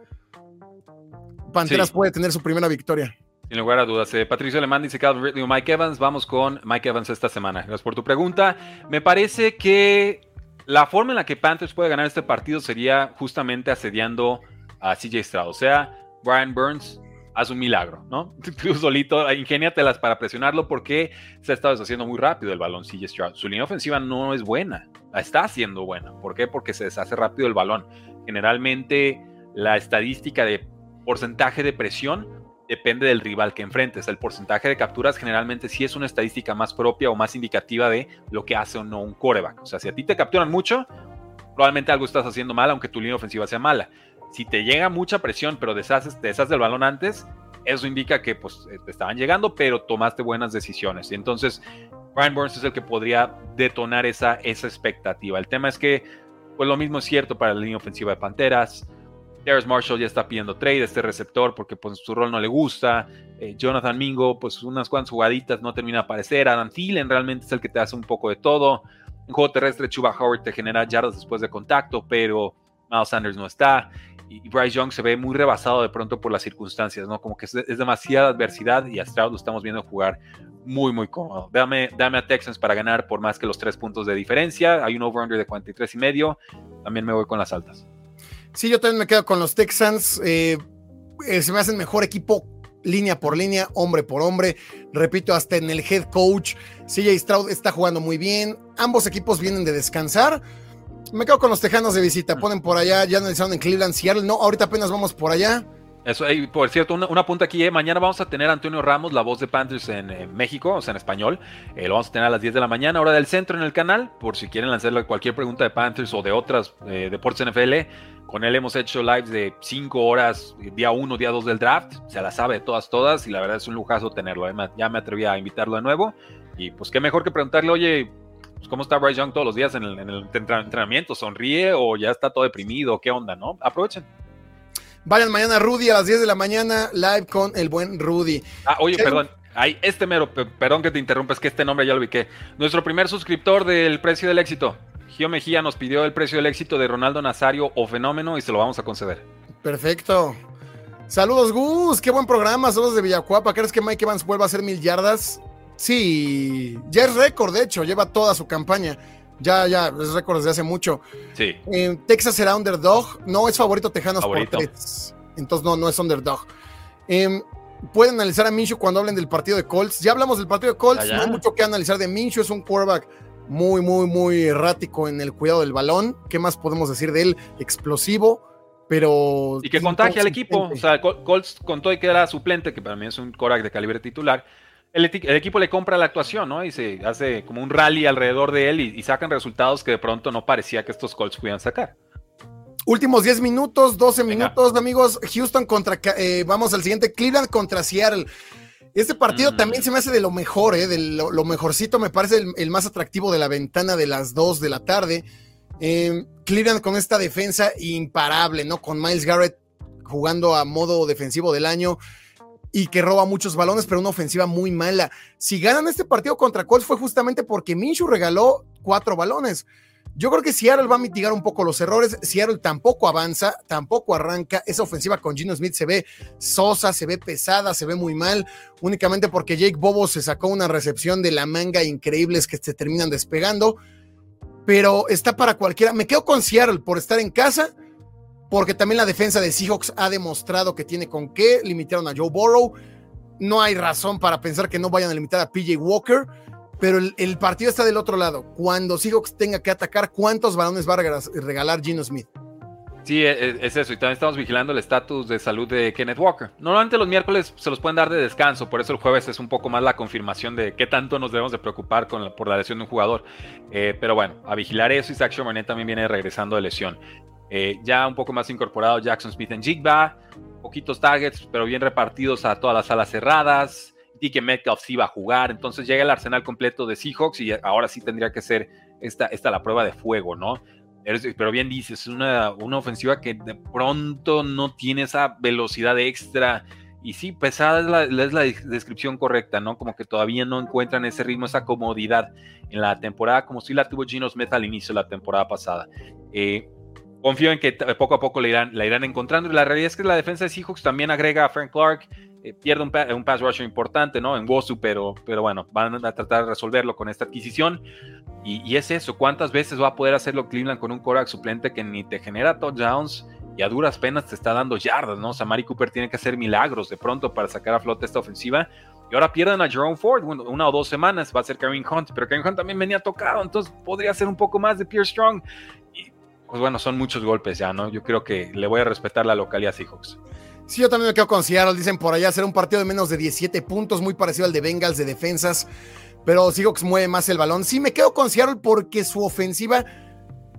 Panteras puede tener su primera victoria. Sin lugar a dudas. Eh, Patricio Alemán dice Calvin Ridley o Mike Evans. Vamos con Mike Evans esta semana. Gracias por tu pregunta. Me parece que la forma en la que Panthers puede ganar este partido sería justamente asediando a CJ Stroud. O sea, Brian Burns haz un milagro, ¿no? [laughs] Tú solito, ingéniatelas para presionarlo porque se ha estado deshaciendo muy rápido el balón CJ Stroud. Su línea ofensiva no es buena, la está haciendo buena. ¿Por qué? Porque se deshace rápido el balón. Generalmente la estadística de porcentaje de presión depende del rival que enfrentes. El porcentaje de capturas generalmente sí es una estadística más propia o más indicativa de lo que hace o no un coreback. O sea, si a ti te capturan mucho, probablemente algo estás haciendo mal, aunque tu línea ofensiva sea mala. Si te llega mucha presión, pero deshaces, te deshaces del balón antes, eso indica que pues, eh, te estaban llegando, pero tomaste buenas decisiones. Y entonces, Brian Burns es el que podría detonar esa, esa expectativa. El tema es que, pues lo mismo es cierto para la línea ofensiva de Panteras. Darius Marshall ya está pidiendo trade este receptor porque pues, su rol no le gusta. Eh, Jonathan Mingo, pues unas cuantas jugaditas no termina de aparecer. Adam Thielen realmente es el que te hace un poco de todo. En juego terrestre, Chuba Howard te genera yardas después de contacto, pero Miles Sanders no está. Y Bryce Young se ve muy rebasado de pronto por las circunstancias, ¿no? Como que es, demasiada adversidad y a Stroud lo estamos viendo jugar muy, muy cómodo. Dame, dame a Texans para ganar por más que los tres puntos de diferencia. Hay un over-under de 43 y medio. También me voy con las altas. Sí, yo también me quedo con los Texans. Eh, eh, se me hacen mejor equipo línea por línea, hombre por hombre. Repito, hasta en el head coach, CJ Stroud está jugando muy bien. Ambos equipos vienen de descansar. Me quedo con los Tejanos de visita. Mm. Ponen por allá, ya analizaron en Cleveland, Seattle. No, ahorita apenas vamos por allá. Eso, por cierto, una, punta aquí, eh. mañana vamos a tener a Antonio Ramos, la voz de Panthers en, México, o sea, en español. Eh, lo vamos a tener a las 10 de la mañana, hora del centro en el canal, por si quieren lanzarle cualquier pregunta de Panthers o de otras eh, deportes NFL. Con él hemos hecho lives de 5 horas, día 1, día 2 del draft. Se la sabe de todas, todas, y la verdad es un lujazo tenerlo. Ya me atreví a invitarlo de nuevo. Y pues qué mejor que preguntarle, oye, pues, ¿cómo está Bryce Young todos los días en el, en el entrenamiento? ¿Sonríe o ya está todo deprimido? ¿Qué onda, no? Aprovechen. Vayan mañana Rudy a las 10 de la mañana, live con el buen Rudy. Ah, oye, perdón. Ay, este mero, perdón que te interrumpa, es que este nombre ya lo ubiqué. Nuestro primer suscriptor del precio del éxito. Gio Mejía nos pidió el precio del éxito de Ronaldo Nazario o Fenómeno y se lo vamos a conceder. Perfecto. Saludos, Gus. Qué buen programa. Saludos de Villacuapa. ¿Crees que Mike Evans vuelva a hacer mil yardas? Sí, ya es récord, de hecho, lleva toda su campaña. Ya, ya, es récord desde hace mucho. Sí. Texas será underdog. No es favorito Tejanos por tres. Entonces no, no es underdog. Em, pueden analizar a Minshew cuando hablen del partido de Colts. Ya hablamos del partido de Colts, no hay mucho que analizar de Minshew. Es un quarterback muy, muy, muy errático en el cuidado del balón. ¿Qué más podemos decir de él? Explosivo, pero... Y que contagia al equipo. O sea, Colts contó y que era suplente, que para mí es un quarterback de calibre titular el, equipo le compra la actuación, ¿no? Y se hace como un rally alrededor de él y, sacan resultados que de pronto no parecía que estos Colts pudieran sacar. Últimos 10 minutos, 12 minutos, amigos. Houston contra, eh, vamos al siguiente, Cleveland contra Seattle. Este partido mm. también se me hace de lo mejor, ¿eh? de lo, mejorcito, me parece el, más atractivo de la ventana de las 2 de la tarde. Em, Cleveland con esta defensa imparable, ¿no? Con Miles Garrett jugando a modo defensivo del año y que roba muchos balones, pero una ofensiva muy mala. Si ganan este partido contra Colts fue justamente porque Minshew regaló cuatro balones. Yo creo que Seattle va a mitigar un poco los errores. Seattle tampoco avanza, tampoco arranca. Esa ofensiva con Gino Smith se ve sosa, se ve pesada, se ve muy mal. Únicamente porque Jake Bobo se sacó una recepción de la manga increíbles que se terminan despegando. Pero está para cualquiera. Me quedo con Seattle por estar en casa porque también la defensa de Seahawks ha demostrado que tiene con qué. Limitaron a Joe Burrow. No hay razón para pensar que no vayan a limitar a PJ Walker, pero el, partido está del otro lado. Cuando Seahawks tenga que atacar, ¿cuántos balones va a regalar Gino Smith? Sí, e, e, es eso. Y también estamos vigilando el estatus de salud de Kenneth Walker. Normalmente los miércoles se los pueden dar de descanso, por eso el jueves es un poco más la confirmación de qué tanto nos debemos de preocupar con por la lesión de un jugador. Eh, pero bueno, a vigilar eso. Isaac Sherman también viene regresando de lesión. Eh, ya un poco más incorporado Jackson Smith en Jigba, poquitos targets, pero bien repartidos a todas las alas cerradas. Que Metcalf sí iba a jugar, entonces llega el arsenal completo de Seahawks y ahora sí tendría que ser esta, esta la prueba de fuego, ¿no? Pero bien dices, es una, una ofensiva que de pronto no tiene esa velocidad extra. Y sí, pesada es la, es la, descripción correcta, ¿no? Como que todavía no encuentran ese ritmo, esa comodidad en la temporada, como si la tuvo Gino Smith al inicio de la temporada pasada. Eh, confío en que poco a poco la irán, la irán encontrando. La realidad es que la defensa de Seahawks también agrega a Frank Clark, eh, pierde un, pass rusher importante, ¿no? En Wosu, pero, pero bueno, van a tratar de resolverlo con esta adquisición. Y, es eso, ¿cuántas veces va a poder hacerlo Cleveland con un quarterback suplente que ni te genera touchdowns y a duras penas te está dando yardas, ¿no? O sea, Mari Cooper tiene que hacer milagros de pronto para sacar a flote esta ofensiva. Y ahora pierden a Jerome Ford, una o dos semanas va a ser Kevin Hunt, pero Kevin Hunt también venía tocado, entonces podría ser un poco más de Pierre Strong. Y pues bueno, son muchos golpes ya, ¿no? Yo creo que le voy a respetar la localidad Seahawks. Sí, yo también me quedo con Seattle. Dicen por allá será un partido de menos de 17 puntos, muy parecido al de Bengals de defensas. Pero Seahawks mueve más el balón. Sí, me quedo con Seattle porque su ofensiva,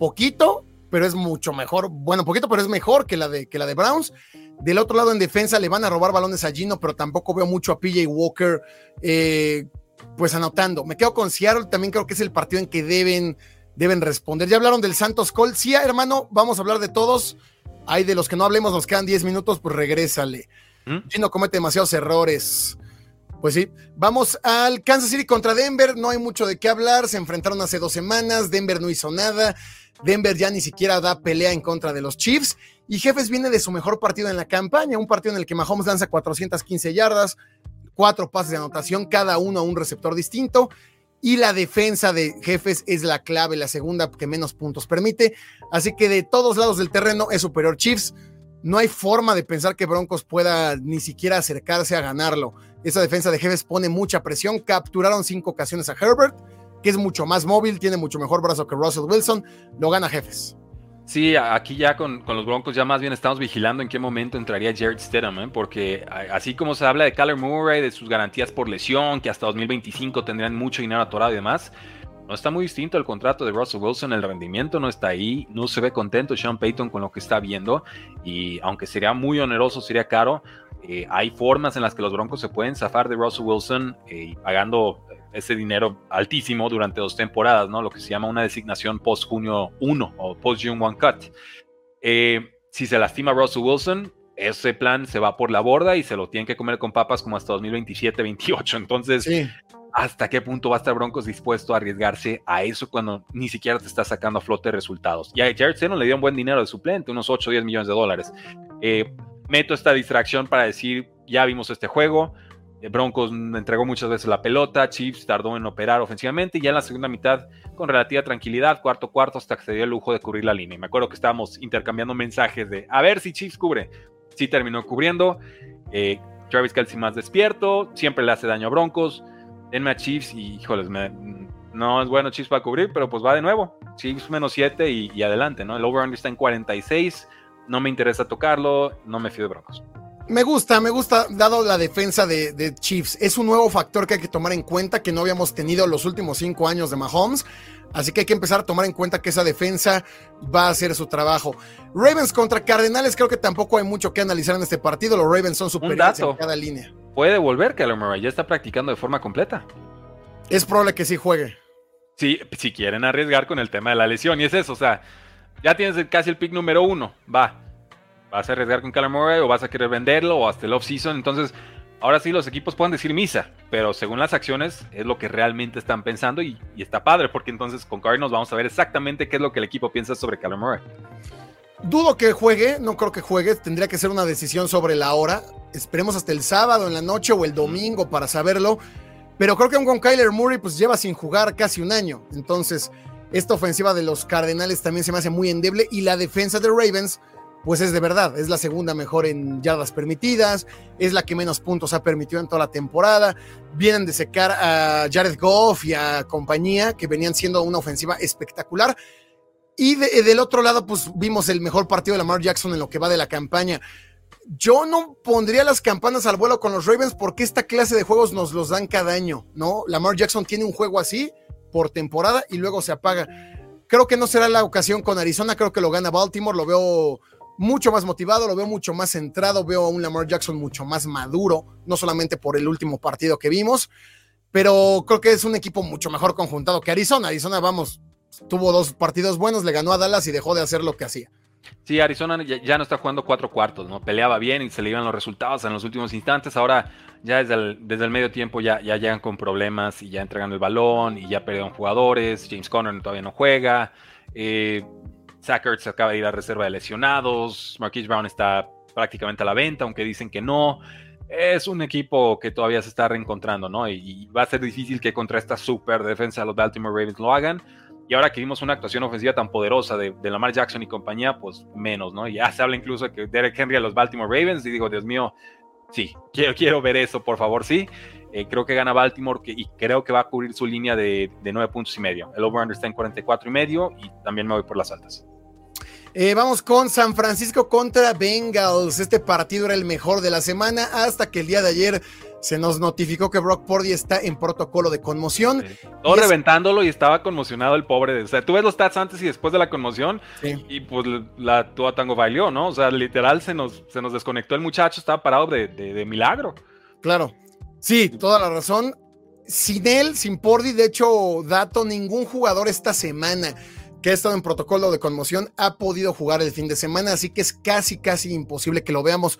poquito, pero es mucho mejor. Bueno, poquito, pero es mejor que la de, que la de Browns. Del otro lado, en defensa, le van a robar balones a Gino, pero tampoco veo mucho a PJ Walker, eh, pues anotando. Me quedo con Seattle. También creo que es el partido en que deben, deben responder. Ya hablaron del Santos Colt. Sí, hermano, vamos a hablar de todos. Hay de los que no hablemos, nos quedan 10 minutos, pues regrésale. ¿Mm? Gino comete demasiados errores. Pues sí, vamos al Kansas City contra Denver. No hay mucho de qué hablar. Se enfrentaron hace dos semanas. Denver no hizo nada. Denver ya ni siquiera da pelea en contra de los Chiefs. Y Jefes viene de su mejor partido en la campaña. Un partido en el que Mahomes lanza 415 yardas, cuatro pases de anotación, cada uno a un receptor distinto y la defensa de jefes es la clave, la segunda que menos puntos permite. Así que de todos lados del terreno es superior Chiefs. No hay forma de pensar que Broncos pueda ni siquiera acercarse a ganarlo. Esa defensa de jefes pone mucha presión. Capturaron cinco ocasiones a Herbert, que es mucho más móvil, tiene mucho mejor brazo que Russell Wilson. Lo gana jefes. Sí, aquí ya con, los Broncos ya más bien estamos vigilando en qué momento entraría Jared Stidham, ¿eh? porque así como se habla de Kyler Murray, de sus garantías por lesión, que hasta 2025 tendrían mucho dinero atorado y demás, no está muy distinto el contrato de Russell Wilson, el rendimiento no está ahí, no se ve contento Sean Payton con lo que está viendo y aunque sería muy oneroso, sería caro, eh, hay formas en las que los Broncos se pueden zafar de Russell Wilson eh, pagando ese dinero altísimo durante dos temporadas, ¿no? Lo que se llama una designación post-junio 1 o post-June 1 cut. Eh, si se lastima Russell Wilson, ese plan se va por la borda y se lo tienen que comer con papas como hasta 2027-28. Entonces, ¿hasta qué punto va a estar Broncos dispuesto a arriesgarse a eso cuando ni siquiera te está sacando a flote resultados? Y a Jared Stidham le dio un buen dinero de suplente, unos 8 o 10 millones de dólares. Eh, meto esta distracción para decir, ya vimos este juego, Broncos entregó muchas veces la pelota, Chiefs tardó en operar ofensivamente y ya en la segunda mitad con relativa tranquilidad, cuarto cuarto hasta que se el lujo de cubrir la línea. Y me acuerdo que estábamos intercambiando mensajes de a ver si Chiefs cubre. Sí terminó cubriendo. Eh, Travis Kelsey más despierto, siempre le hace daño a Broncos. Denme a Chiefs y híjoles, no es bueno Chiefs para cubrir, pero pues va de nuevo. Chiefs menos 7 y, y, adelante, ¿no? El over-under está en 46. No me interesa tocarlo, no me fío de Broncos. Me gusta, me gusta, dado la defensa de, Chiefs. Es un nuevo factor que hay que tomar en cuenta que no habíamos tenido los últimos cinco años de Mahomes. Así que hay que empezar a tomar en cuenta que esa defensa va a hacer su trabajo. Ravens contra Cardenales, creo que tampoco hay mucho que analizar en este partido. Los Ravens son superiores en cada línea. Puede volver que Murray, ya está practicando de forma completa. Es probable que sí juegue. Sí, si quieren arriesgar con el tema de la lesión. Y es eso, o sea, ya tienes casi el pick número uno. Va, ¿Vas a arriesgar con Kyler Murray o vas a querer venderlo o hasta el off-season? Entonces, ahora sí los equipos pueden decir misa, pero según las acciones es lo que realmente están pensando y, está padre, porque entonces con Cardinals vamos a ver exactamente qué es lo que el equipo piensa sobre Kyler Murray. Dudo que juegue, no creo que juegue, tendría que ser una decisión sobre la hora. Esperemos hasta el sábado en la noche o el domingo para saberlo. Pero creo que aún con Kyler Murray pues lleva sin jugar casi un año. Entonces, esta ofensiva de los Cardenales también se me hace muy endeble y la defensa de Ravens pues es de verdad, es la segunda mejor en yardas permitidas, es la que menos puntos ha permitido en toda la temporada. Vienen de secar a Jared Goff y a compañía, que venían siendo una ofensiva espectacular. Y del otro lado, pues vimos el mejor partido de Lamar Jackson en lo que va de la campaña. Yo no pondría las campanas al vuelo con los Ravens porque esta clase de juegos nos los dan cada año, ¿no? Lamar Jackson tiene un juego así por temporada y luego se apaga. Creo que no será la ocasión con Arizona, creo que lo gana Baltimore, lo veo mucho más motivado, lo veo mucho más centrado, veo a un Lamar Jackson mucho más maduro, no solamente por el último partido que vimos, pero creo que es un equipo mucho mejor conjuntado que Arizona. Arizona, vamos, tuvo dos partidos buenos, le ganó a Dallas y dejó de hacer lo que hacía. Sí, Arizona ya, no está jugando cuatro cuartos, ¿no? Peleaba bien y se le iban los resultados en los últimos instantes. Ahora ya desde el, desde el medio tiempo ya, ya llegan con problemas y ya entregan el balón y ya perdieron jugadores. James Conner todavía no juega. Eh, Zach se acaba de ir a reserva de lesionados. Marquise Brown está prácticamente a la venta, aunque dicen que no. es un equipo que todavía se está reencontrando, ¿no? Y, va a ser difícil que contra esta super defensa los Baltimore Ravens lo hagan. Y ahora que vimos una actuación ofensiva tan poderosa de, Lamar Jackson y compañía, pues menos, ¿no? Ya se habla incluso de que Derek Henry a los Baltimore Ravens y digo, Dios mío, sí, quiero, quiero ver eso, por favor, sí. Eh, creo que gana Baltimore y creo que va a cubrir su línea de, de 9 puntos y medio. El over-under está en 44 y medio y también me voy por las altas. Eh, vamos con San Francisco contra Bengals. Este partido era el mejor de la semana hasta que el día de ayer se nos notificó que Brock Purdy está en protocolo de conmoción. Todo reventándolo y estaba conmocionado el pobre. O sea, tú ves los stats antes y después de la conmoción y pues la Tua Tango bailó, ¿no? O sea, literal se nos, se nos desconectó el muchacho, estaba parado de, de milagro. Claro, sí, toda la razón. Sin él, sin Purdy, de hecho, dato, ningún jugador esta semana que ha estado en protocolo de conmoción, ha podido jugar el fin de semana, así que es casi, casi imposible que lo veamos.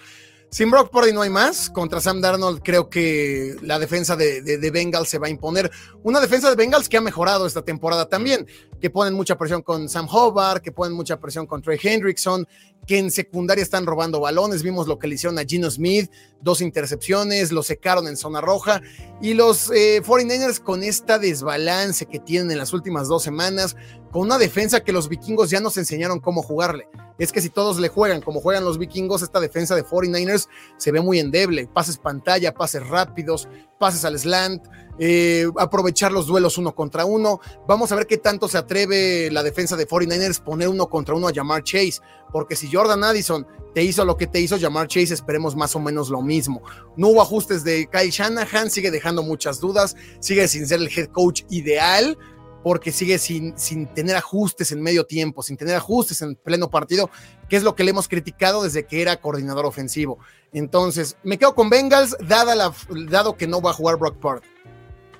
Sin Brock Purdy no hay más. Contra Sam Darnold creo que la defensa de, de, Bengals se va a imponer. Una defensa de Bengals que ha mejorado esta temporada también, que ponen mucha presión con Sam Hobart, que ponen mucha presión con Trey Hendrickson, que en secundaria están robando balones. Vimos lo que le hicieron a Gino Smith, dos intercepciones, lo secaron en zona roja. Y los eh, 49ers con esta desbalance que tienen en las últimas dos semanas, con una defensa que los vikingos ya nos enseñaron cómo jugarle. Es que si todos le juegan como juegan los vikingos, esta defensa de 49ers se ve muy endeble. Pases pantalla, pases rápidos, pases al slant, eh, aprovechar los duelos uno contra uno. Vamos a ver qué tanto se atreve la defensa de 49ers poner uno contra uno a Jamar Chase, porque si Jordan Addison te hizo lo que te hizo Jamar Chase, esperemos más o menos lo mismo. No hubo ajustes de Kyle Shanahan, sigue dejando muchas dudas, sigue sin ser el head coach ideal porque sigue sin, sin tener ajustes en medio tiempo, sin tener ajustes en pleno partido, que es lo que le hemos criticado desde que era coordinador ofensivo. Entonces, me quedo con Bengals, dada la, dado que no va a jugar Brock Purdy.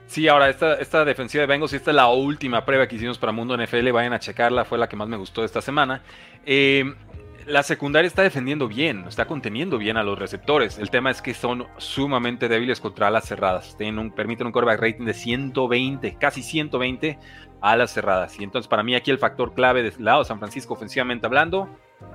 Sí, ahora esta, esta defensiva de Bengals, y esta es la última prueba que hicimos para Mundo NFL, vayan a checarla, fue la que más me gustó esta semana. Eh, la secundaria está defendiendo bien, está conteniendo bien a los receptores. El tema es que son sumamente débiles contra alas cerradas. Tienen un, permiten un quarterback rating de 120, casi 120 alas cerradas. Y entonces para mí aquí el factor clave del lado de San Francisco ofensivamente hablando,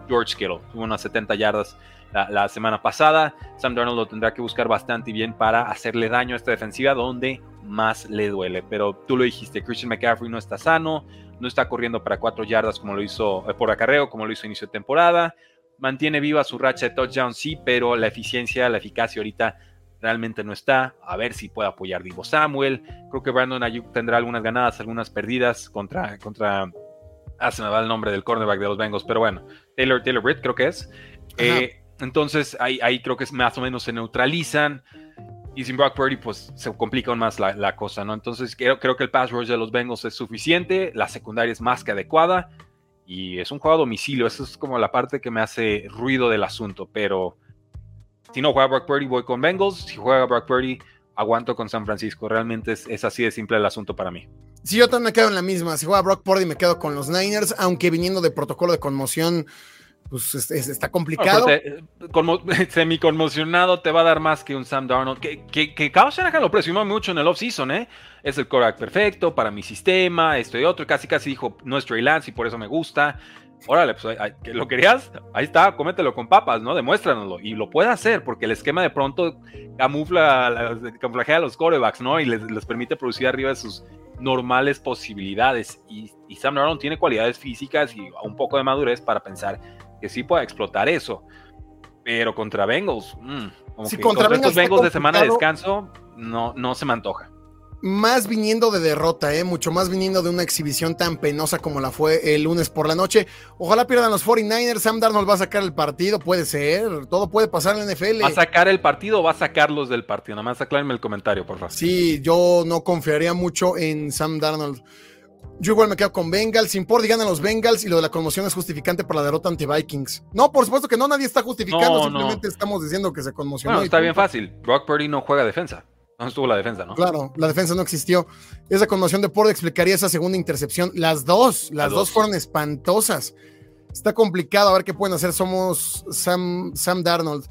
George Kittle. Tuvo unas 70 yardas la, la, semana pasada. Sam Darnold lo tendrá que buscar bastante bien para hacerle daño a esta defensiva donde más le duele. Pero tú lo dijiste, Christian McCaffrey no está sano no está corriendo para cuatro yardas como lo hizo eh, por acarreo, como lo hizo inicio de temporada. Mantiene viva su racha de touchdown, sí, pero la eficiencia, la eficacia ahorita realmente no está. A ver si puede apoyar Divo Samuel. Creo que Brandon Ayuk tendrá algunas ganadas, algunas perdidas contra. contra ah, se me va el nombre del cornerback de los Bengals, pero bueno, Taylor, Taylor Britt creo que es. Eh, entonces ahí, ahí creo que más o menos se neutralizan. Y sin Brock Purdy, pues se complica aún más la, cosa, ¿no? Entonces creo, creo, que el pass rush de los Bengals es suficiente, la secundaria es más que adecuada y es un juego a domicilio. Eso es como la parte que me hace ruido del asunto, pero si no juega Brock Purdy, voy con Bengals. Si juega Brock Purdy, aguanto con San Francisco. Realmente es, es así de simple el asunto para mí. Si yo también me quedo en la misma. Si juega Brock Purdy, me quedo con los Niners, aunque viniendo de protocolo de conmoción pues está complicado. [laughs] semi conmocionado te va a dar más que un Sam Darnold. Que, que, que Kyle Shanahan lo presumió mucho en el offseason, ¿eh? Es el coreback perfecto para mi sistema, esto y otro. Casi casi dijo, no es Trey Lance y por eso me gusta. Órale, pues lo querías, ahí está, cómetelo con papas, ¿no? Demuéstranoslo. Y lo puede hacer porque el esquema de pronto camufla, camuflajea a los corebacks, ¿no? Y les, les permite producir arriba de sus normales posibilidades. Y, y Sam Darnold tiene cualidades físicas y un poco de madurez para pensar que sí pueda explotar eso. Pero contra Bengals, mmm, contra, estos Bengals de semana de descanso, no, no se me antoja. Más viniendo de derrota, ¿eh? mucho más viniendo de una exhibición tan penosa como la fue el lunes por la noche. Ojalá pierdan los 49ers. Sam Darnold va a sacar el partido, puede ser. Todo puede pasar en la NFL. ¿Va a sacar el partido o va a sacarlos del partido? Nada más aclárenme el comentario, por favor. Sí, yo no confiaría mucho en Sam Darnold. Yo igual me quedo con Bengals. Sin por ganan los Bengals y lo de la conmoción es justificante para la derrota ante Vikings. No, por supuesto que no, nadie está justificando, simplemente estamos diciendo que se conmocionó. No, está bien fácil. Brock Purdy no juega defensa. No estuvo la defensa, ¿no? Claro, la defensa no existió. Esa conmoción de Purdy explicaría esa segunda intercepción. Las dos, las, dos. fueron espantosas. Está complicado a ver qué pueden hacer. Somos Sam, Sam Darnold.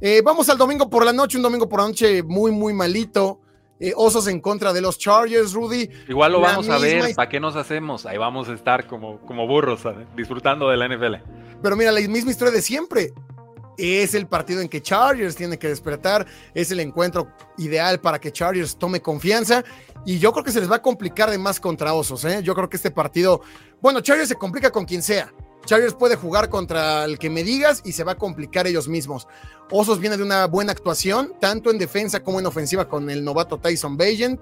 Eh, vamos al domingo por la noche, un domingo por la noche muy, muy malito. Eh, osos en contra de los Chargers, Rudy. Igual lo vamos a ver, ¿para qué nos hacemos? Ahí vamos a estar como, como burros, disfrutando de la NFL. Pero mira, la misma historia de siempre. es el partido en que Chargers tiene que despertar, es el encuentro ideal para que Chargers tome confianza y yo creo que se les va a complicar de más contra Osos. ¿eh? Yo creo que este partido, bueno, Chargers se complica con quien sea. Chargers puede jugar contra el que me digas y se va a complicar ellos mismos. Osos viene de una buena actuación, tanto en defensa como en ofensiva con el novato Tyson Bagent.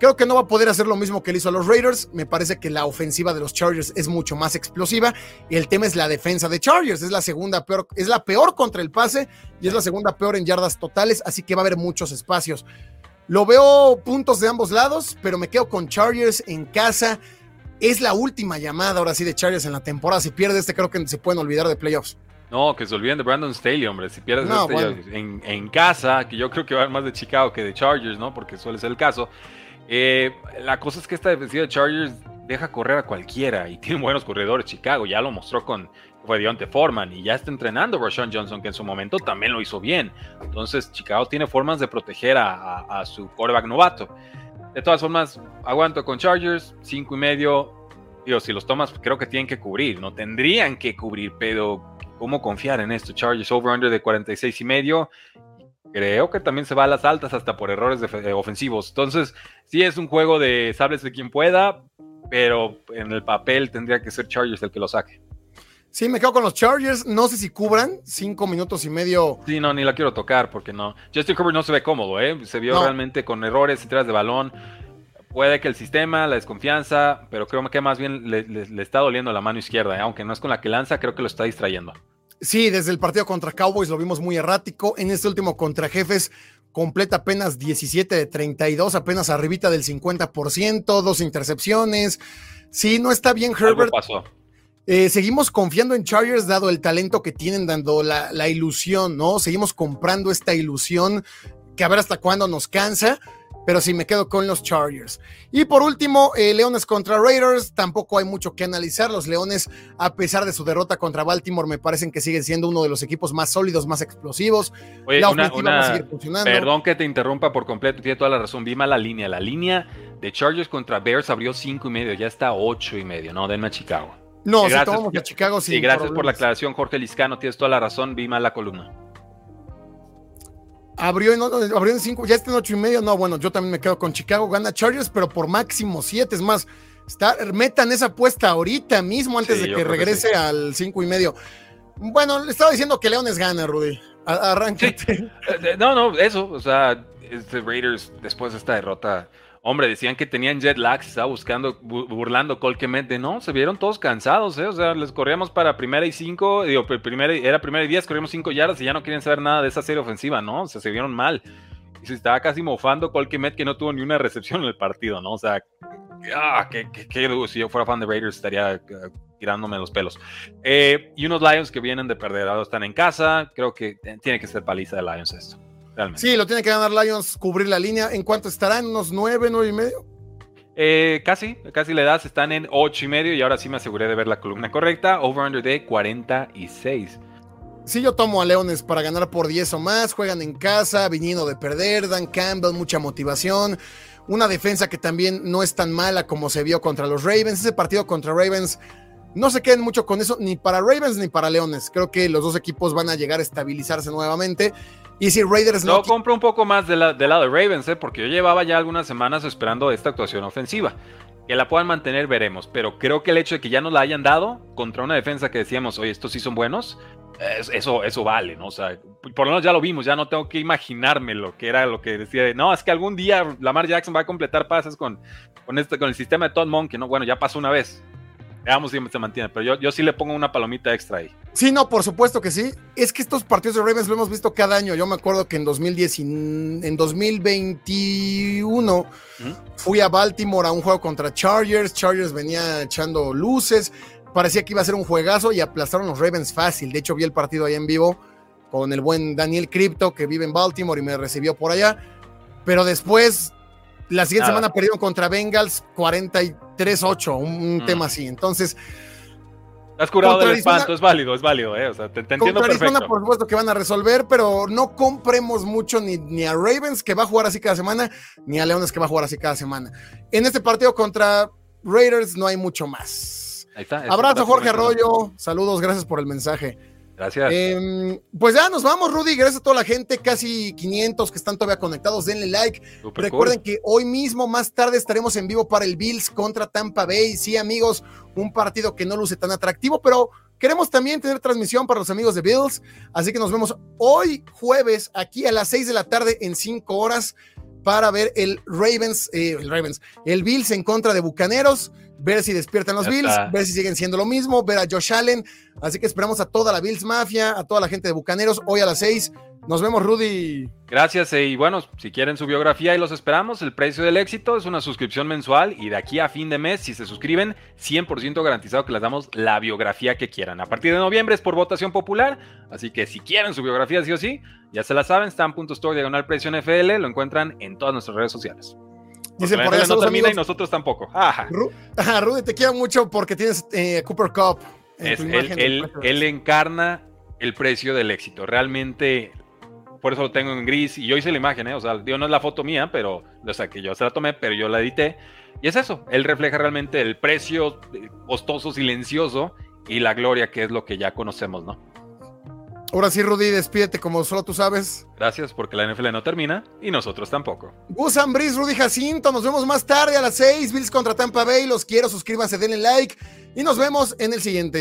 Creo que no va a poder hacer lo mismo que le hizo a los Raiders. Me parece que la ofensiva de los Chargers es mucho más explosiva. Y el tema es la defensa de Chargers. Es la segunda peor, es la peor contra el pase y es la segunda peor en yardas totales. Así que va a haber muchos espacios. Lo veo puntos de ambos lados, pero me quedo con Chargers en casa. Es la última llamada ahora sí de Chargers en la temporada. Si pierde este, creo que se pueden olvidar de playoffs. No, que se olviden de Brandon Staley, hombre. Si pierdes este en, en, casa, que yo creo que va a haber más de Chicago que de Chargers, ¿no? Porque suele ser el caso. Eh, la cosa es que esta defensiva de Chargers deja correr a cualquiera y [laughs] tiene buenos corredores. Chicago ya lo mostró con fue Dionte Foreman y ya está entrenando Rashawn Johnson, que en su momento también lo hizo bien. Entonces, Chicago tiene formas de proteger a, su quarterback novato. De todas formas, aguanto con Chargers, cinco y medio. Digo, si los tomas, creo que tienen que cubrir, no tendrían que cubrir, pero ¿cómo confiar en esto? Chargers over-under de 46 y medio creo que también se va a las altas hasta por errores de, ofensivos. Entonces, sí es un juego de sables de quien pueda, pero en el papel tendría que ser Chargers el que lo saque. Sí, me quedo con los Chargers. No sé si cubran cinco minutos y medio. Sí, no, ni la quiero tocar porque no. Justin Herbert no se ve cómodo, ¿eh? Se vio realmente con errores y tiras de balón. Puede que el sistema, la desconfianza, pero creo que más bien le, está doliendo la mano izquierda, ¿eh? aunque no es con la que lanza, creo que lo está distrayendo. Sí, desde el partido contra Cowboys lo vimos muy errático. En este último contra Jefes completa apenas 17 de 32, apenas arribita del 50%, dos intercepciones. Sí, no está bien Herbert. pasó. Eh, seguimos confiando en Chargers dado el talento que tienen, dando la, la ilusión, ¿no? Seguimos comprando esta ilusión que a ver hasta cuándo nos cansa pero sí me quedo con los Chargers. Y por último, eh, Leones contra Raiders, tampoco hay mucho que analizar. Los Leones, a pesar de su derrota contra Baltimore, me parecen que siguen siendo uno de los equipos más sólidos, más explosivos. la ofensiva va a seguir funcionando. Perdón que te interrumpa por completo, tiene toda la razón. Vi mal la línea. La línea de Chargers contra Bears abrió cinco y medio, ya está ocho y medio. No, denme a Chicago. No, si tomamos a Chicago sí. gracias por la aclaración, Jorge Liscano. Tienes toda la razón. Vi mal la columna. Abrió en, abrió en cinco, ya está en ocho y medio. No, bueno, yo también me quedo con Chicago. Gana Chargers, pero por máximo siete. Es más, está, metan esa apuesta ahorita mismo antes de que regrese al cinco y medio. Bueno, le estaba diciendo que Leones gana, Rudy. Arráncate. Eh, no, no, eso. O sea, este Raiders después de esta derrota Hombre, decían que tenían jet lag, se estaba buscando, burlando colquemente. No, se vieron todos cansados, ¿eh? O sea, les corríamos para primera y cinco, digo, primera, era primera y diez, corríamos cinco yardas y ya no quieren saber nada de esa serie ofensiva, ¿no? O sea, se vieron mal. Y se estaba casi mofando Colquemet que no tuvo ni una recepción en el partido, ¿no? O sea, ah, qué, si yo fuera fan de Raiders estaría eh, tirándome los pelos. Eh, y unos Lions que vienen de perder, ahora están en casa, creo que tiene que ser paliza de Lions esto. Sí, lo tiene que ganar Lions, cubrir la línea. ¿En cuánto estarán? ¿Unos nueve, nueve y medio? Eh, casi, casi le das, están en ocho y medio y ahora sí me aseguré de ver la columna correcta. Over-under de 46. Sí, yo tomo a Leones para ganar por 10 o más. Juegan en casa, viniendo de perder. Dan Campbell, mucha motivación. Una defensa que también no es tan mala como se vio contra los Ravens. Ese partido contra Ravens, no se queden mucho con eso, ni para Ravens ni para Leones. Creo que los dos equipos van a llegar a estabilizarse nuevamente. Y si Raiders no. Yo compro un poco más del de lado de Ravens, ¿eh? porque yo llevaba ya algunas semanas esperando esta actuación ofensiva. Que la puedan mantener, veremos. Pero creo que el hecho de que ya nos la hayan dado contra una defensa que decíamos, oye, estos sí son buenos, eso, eso vale, ¿no? O sea, por lo menos ya lo vimos, ya no tengo que imaginarme lo que era lo que decía. no, es que algún día Lamar Jackson va a completar pases con, con, este, con el sistema de Todd Monk, ¿no? Bueno, ya pasó una vez. Veamos si se mantiene, pero yo, yo sí le pongo una palomita extra ahí. Sí, no, por supuesto que sí. Es que estos partidos de Ravens lo hemos visto cada año. Yo me acuerdo que en, 2010, en 2021 fui a Baltimore a un juego contra Chargers. Chargers venía echando luces. Parecía que iba a ser un juegazo y aplastaron los Ravens fácil. De hecho, vi el partido ahí en vivo con el buen Daniel Crypto que vive en Baltimore y me recibió por allá. Pero después la siguiente semana perdieron contra Bengals 43-8, un, mm. tema así. Entonces. Has curado del espanto, es válido, es válido, ¿eh? O sea, te, entiendo perfecto. por supuesto que van a resolver, pero no compremos mucho ni, ni, a Ravens, que va a jugar así cada semana, ni a Leones, que va a jugar así cada semana. En este partido contra Raiders no hay mucho más. Ahí está, Abrazo, Jorge Arroyo. Saludos, gracias por el mensaje. Gracias. Em, pues ya nos vamos, Rudy. Gracias a toda la gente, casi 500 que están todavía conectados. Denle like. Super Recuerden cool. que hoy mismo, más tarde, estaremos en vivo para el Bills contra Tampa Bay. Sí, amigos, un partido que no luce tan atractivo, pero queremos también tener transmisión para los amigos de Bills. Así que nos vemos hoy, jueves, aquí a las 6 de la tarde en 5 horas para ver el Ravens, eh, el Ravens, el Bills en contra de Bucaneros, ver si despiertan los Ya Bills, está. ver si siguen siendo lo mismo, ver a Josh Allen. Así que esperamos a toda la Bills Mafia, a toda la gente de Bucaneros hoy a las 6. Nos vemos, Rudy. Gracias. eh, y bueno, si quieren su biografía y los esperamos, el precio del éxito es una suscripción mensual y de aquí a fin de mes, si se suscriben, 100% garantizado que les damos la biografía que quieran. A partir de noviembre es por votación popular, así que si quieren su biografía sí o sí, ya se la saben, stan.store diagonal precio NFL, lo encuentran en todas nuestras redes sociales. La por no termina y nosotros tampoco. Ajá. Ru- Ajá, Rudy, te quiero mucho porque tienes eh, Cooper Cup. Es, él encarna el precio del éxito. Realmente, por eso lo tengo en gris. Y yo hice la imagen, ¿eh? O sea, digo, no es la foto mía, pero, o sea, que yo se la tomé, pero yo la edité. Y es eso. Él refleja realmente el precio eh, costoso, silencioso y la gloria, que es lo que ya conocemos, ¿no? Ahora sí, Rudy, despídete como solo tú sabes. Gracias, porque la NFL no termina y nosotros tampoco. Gus Ambris, Rudy Jacinto, nos vemos más tarde a las 6. Bills contra Tampa Bay. Los quiero, suscríbanse, denle like y nos vemos en el siguiente.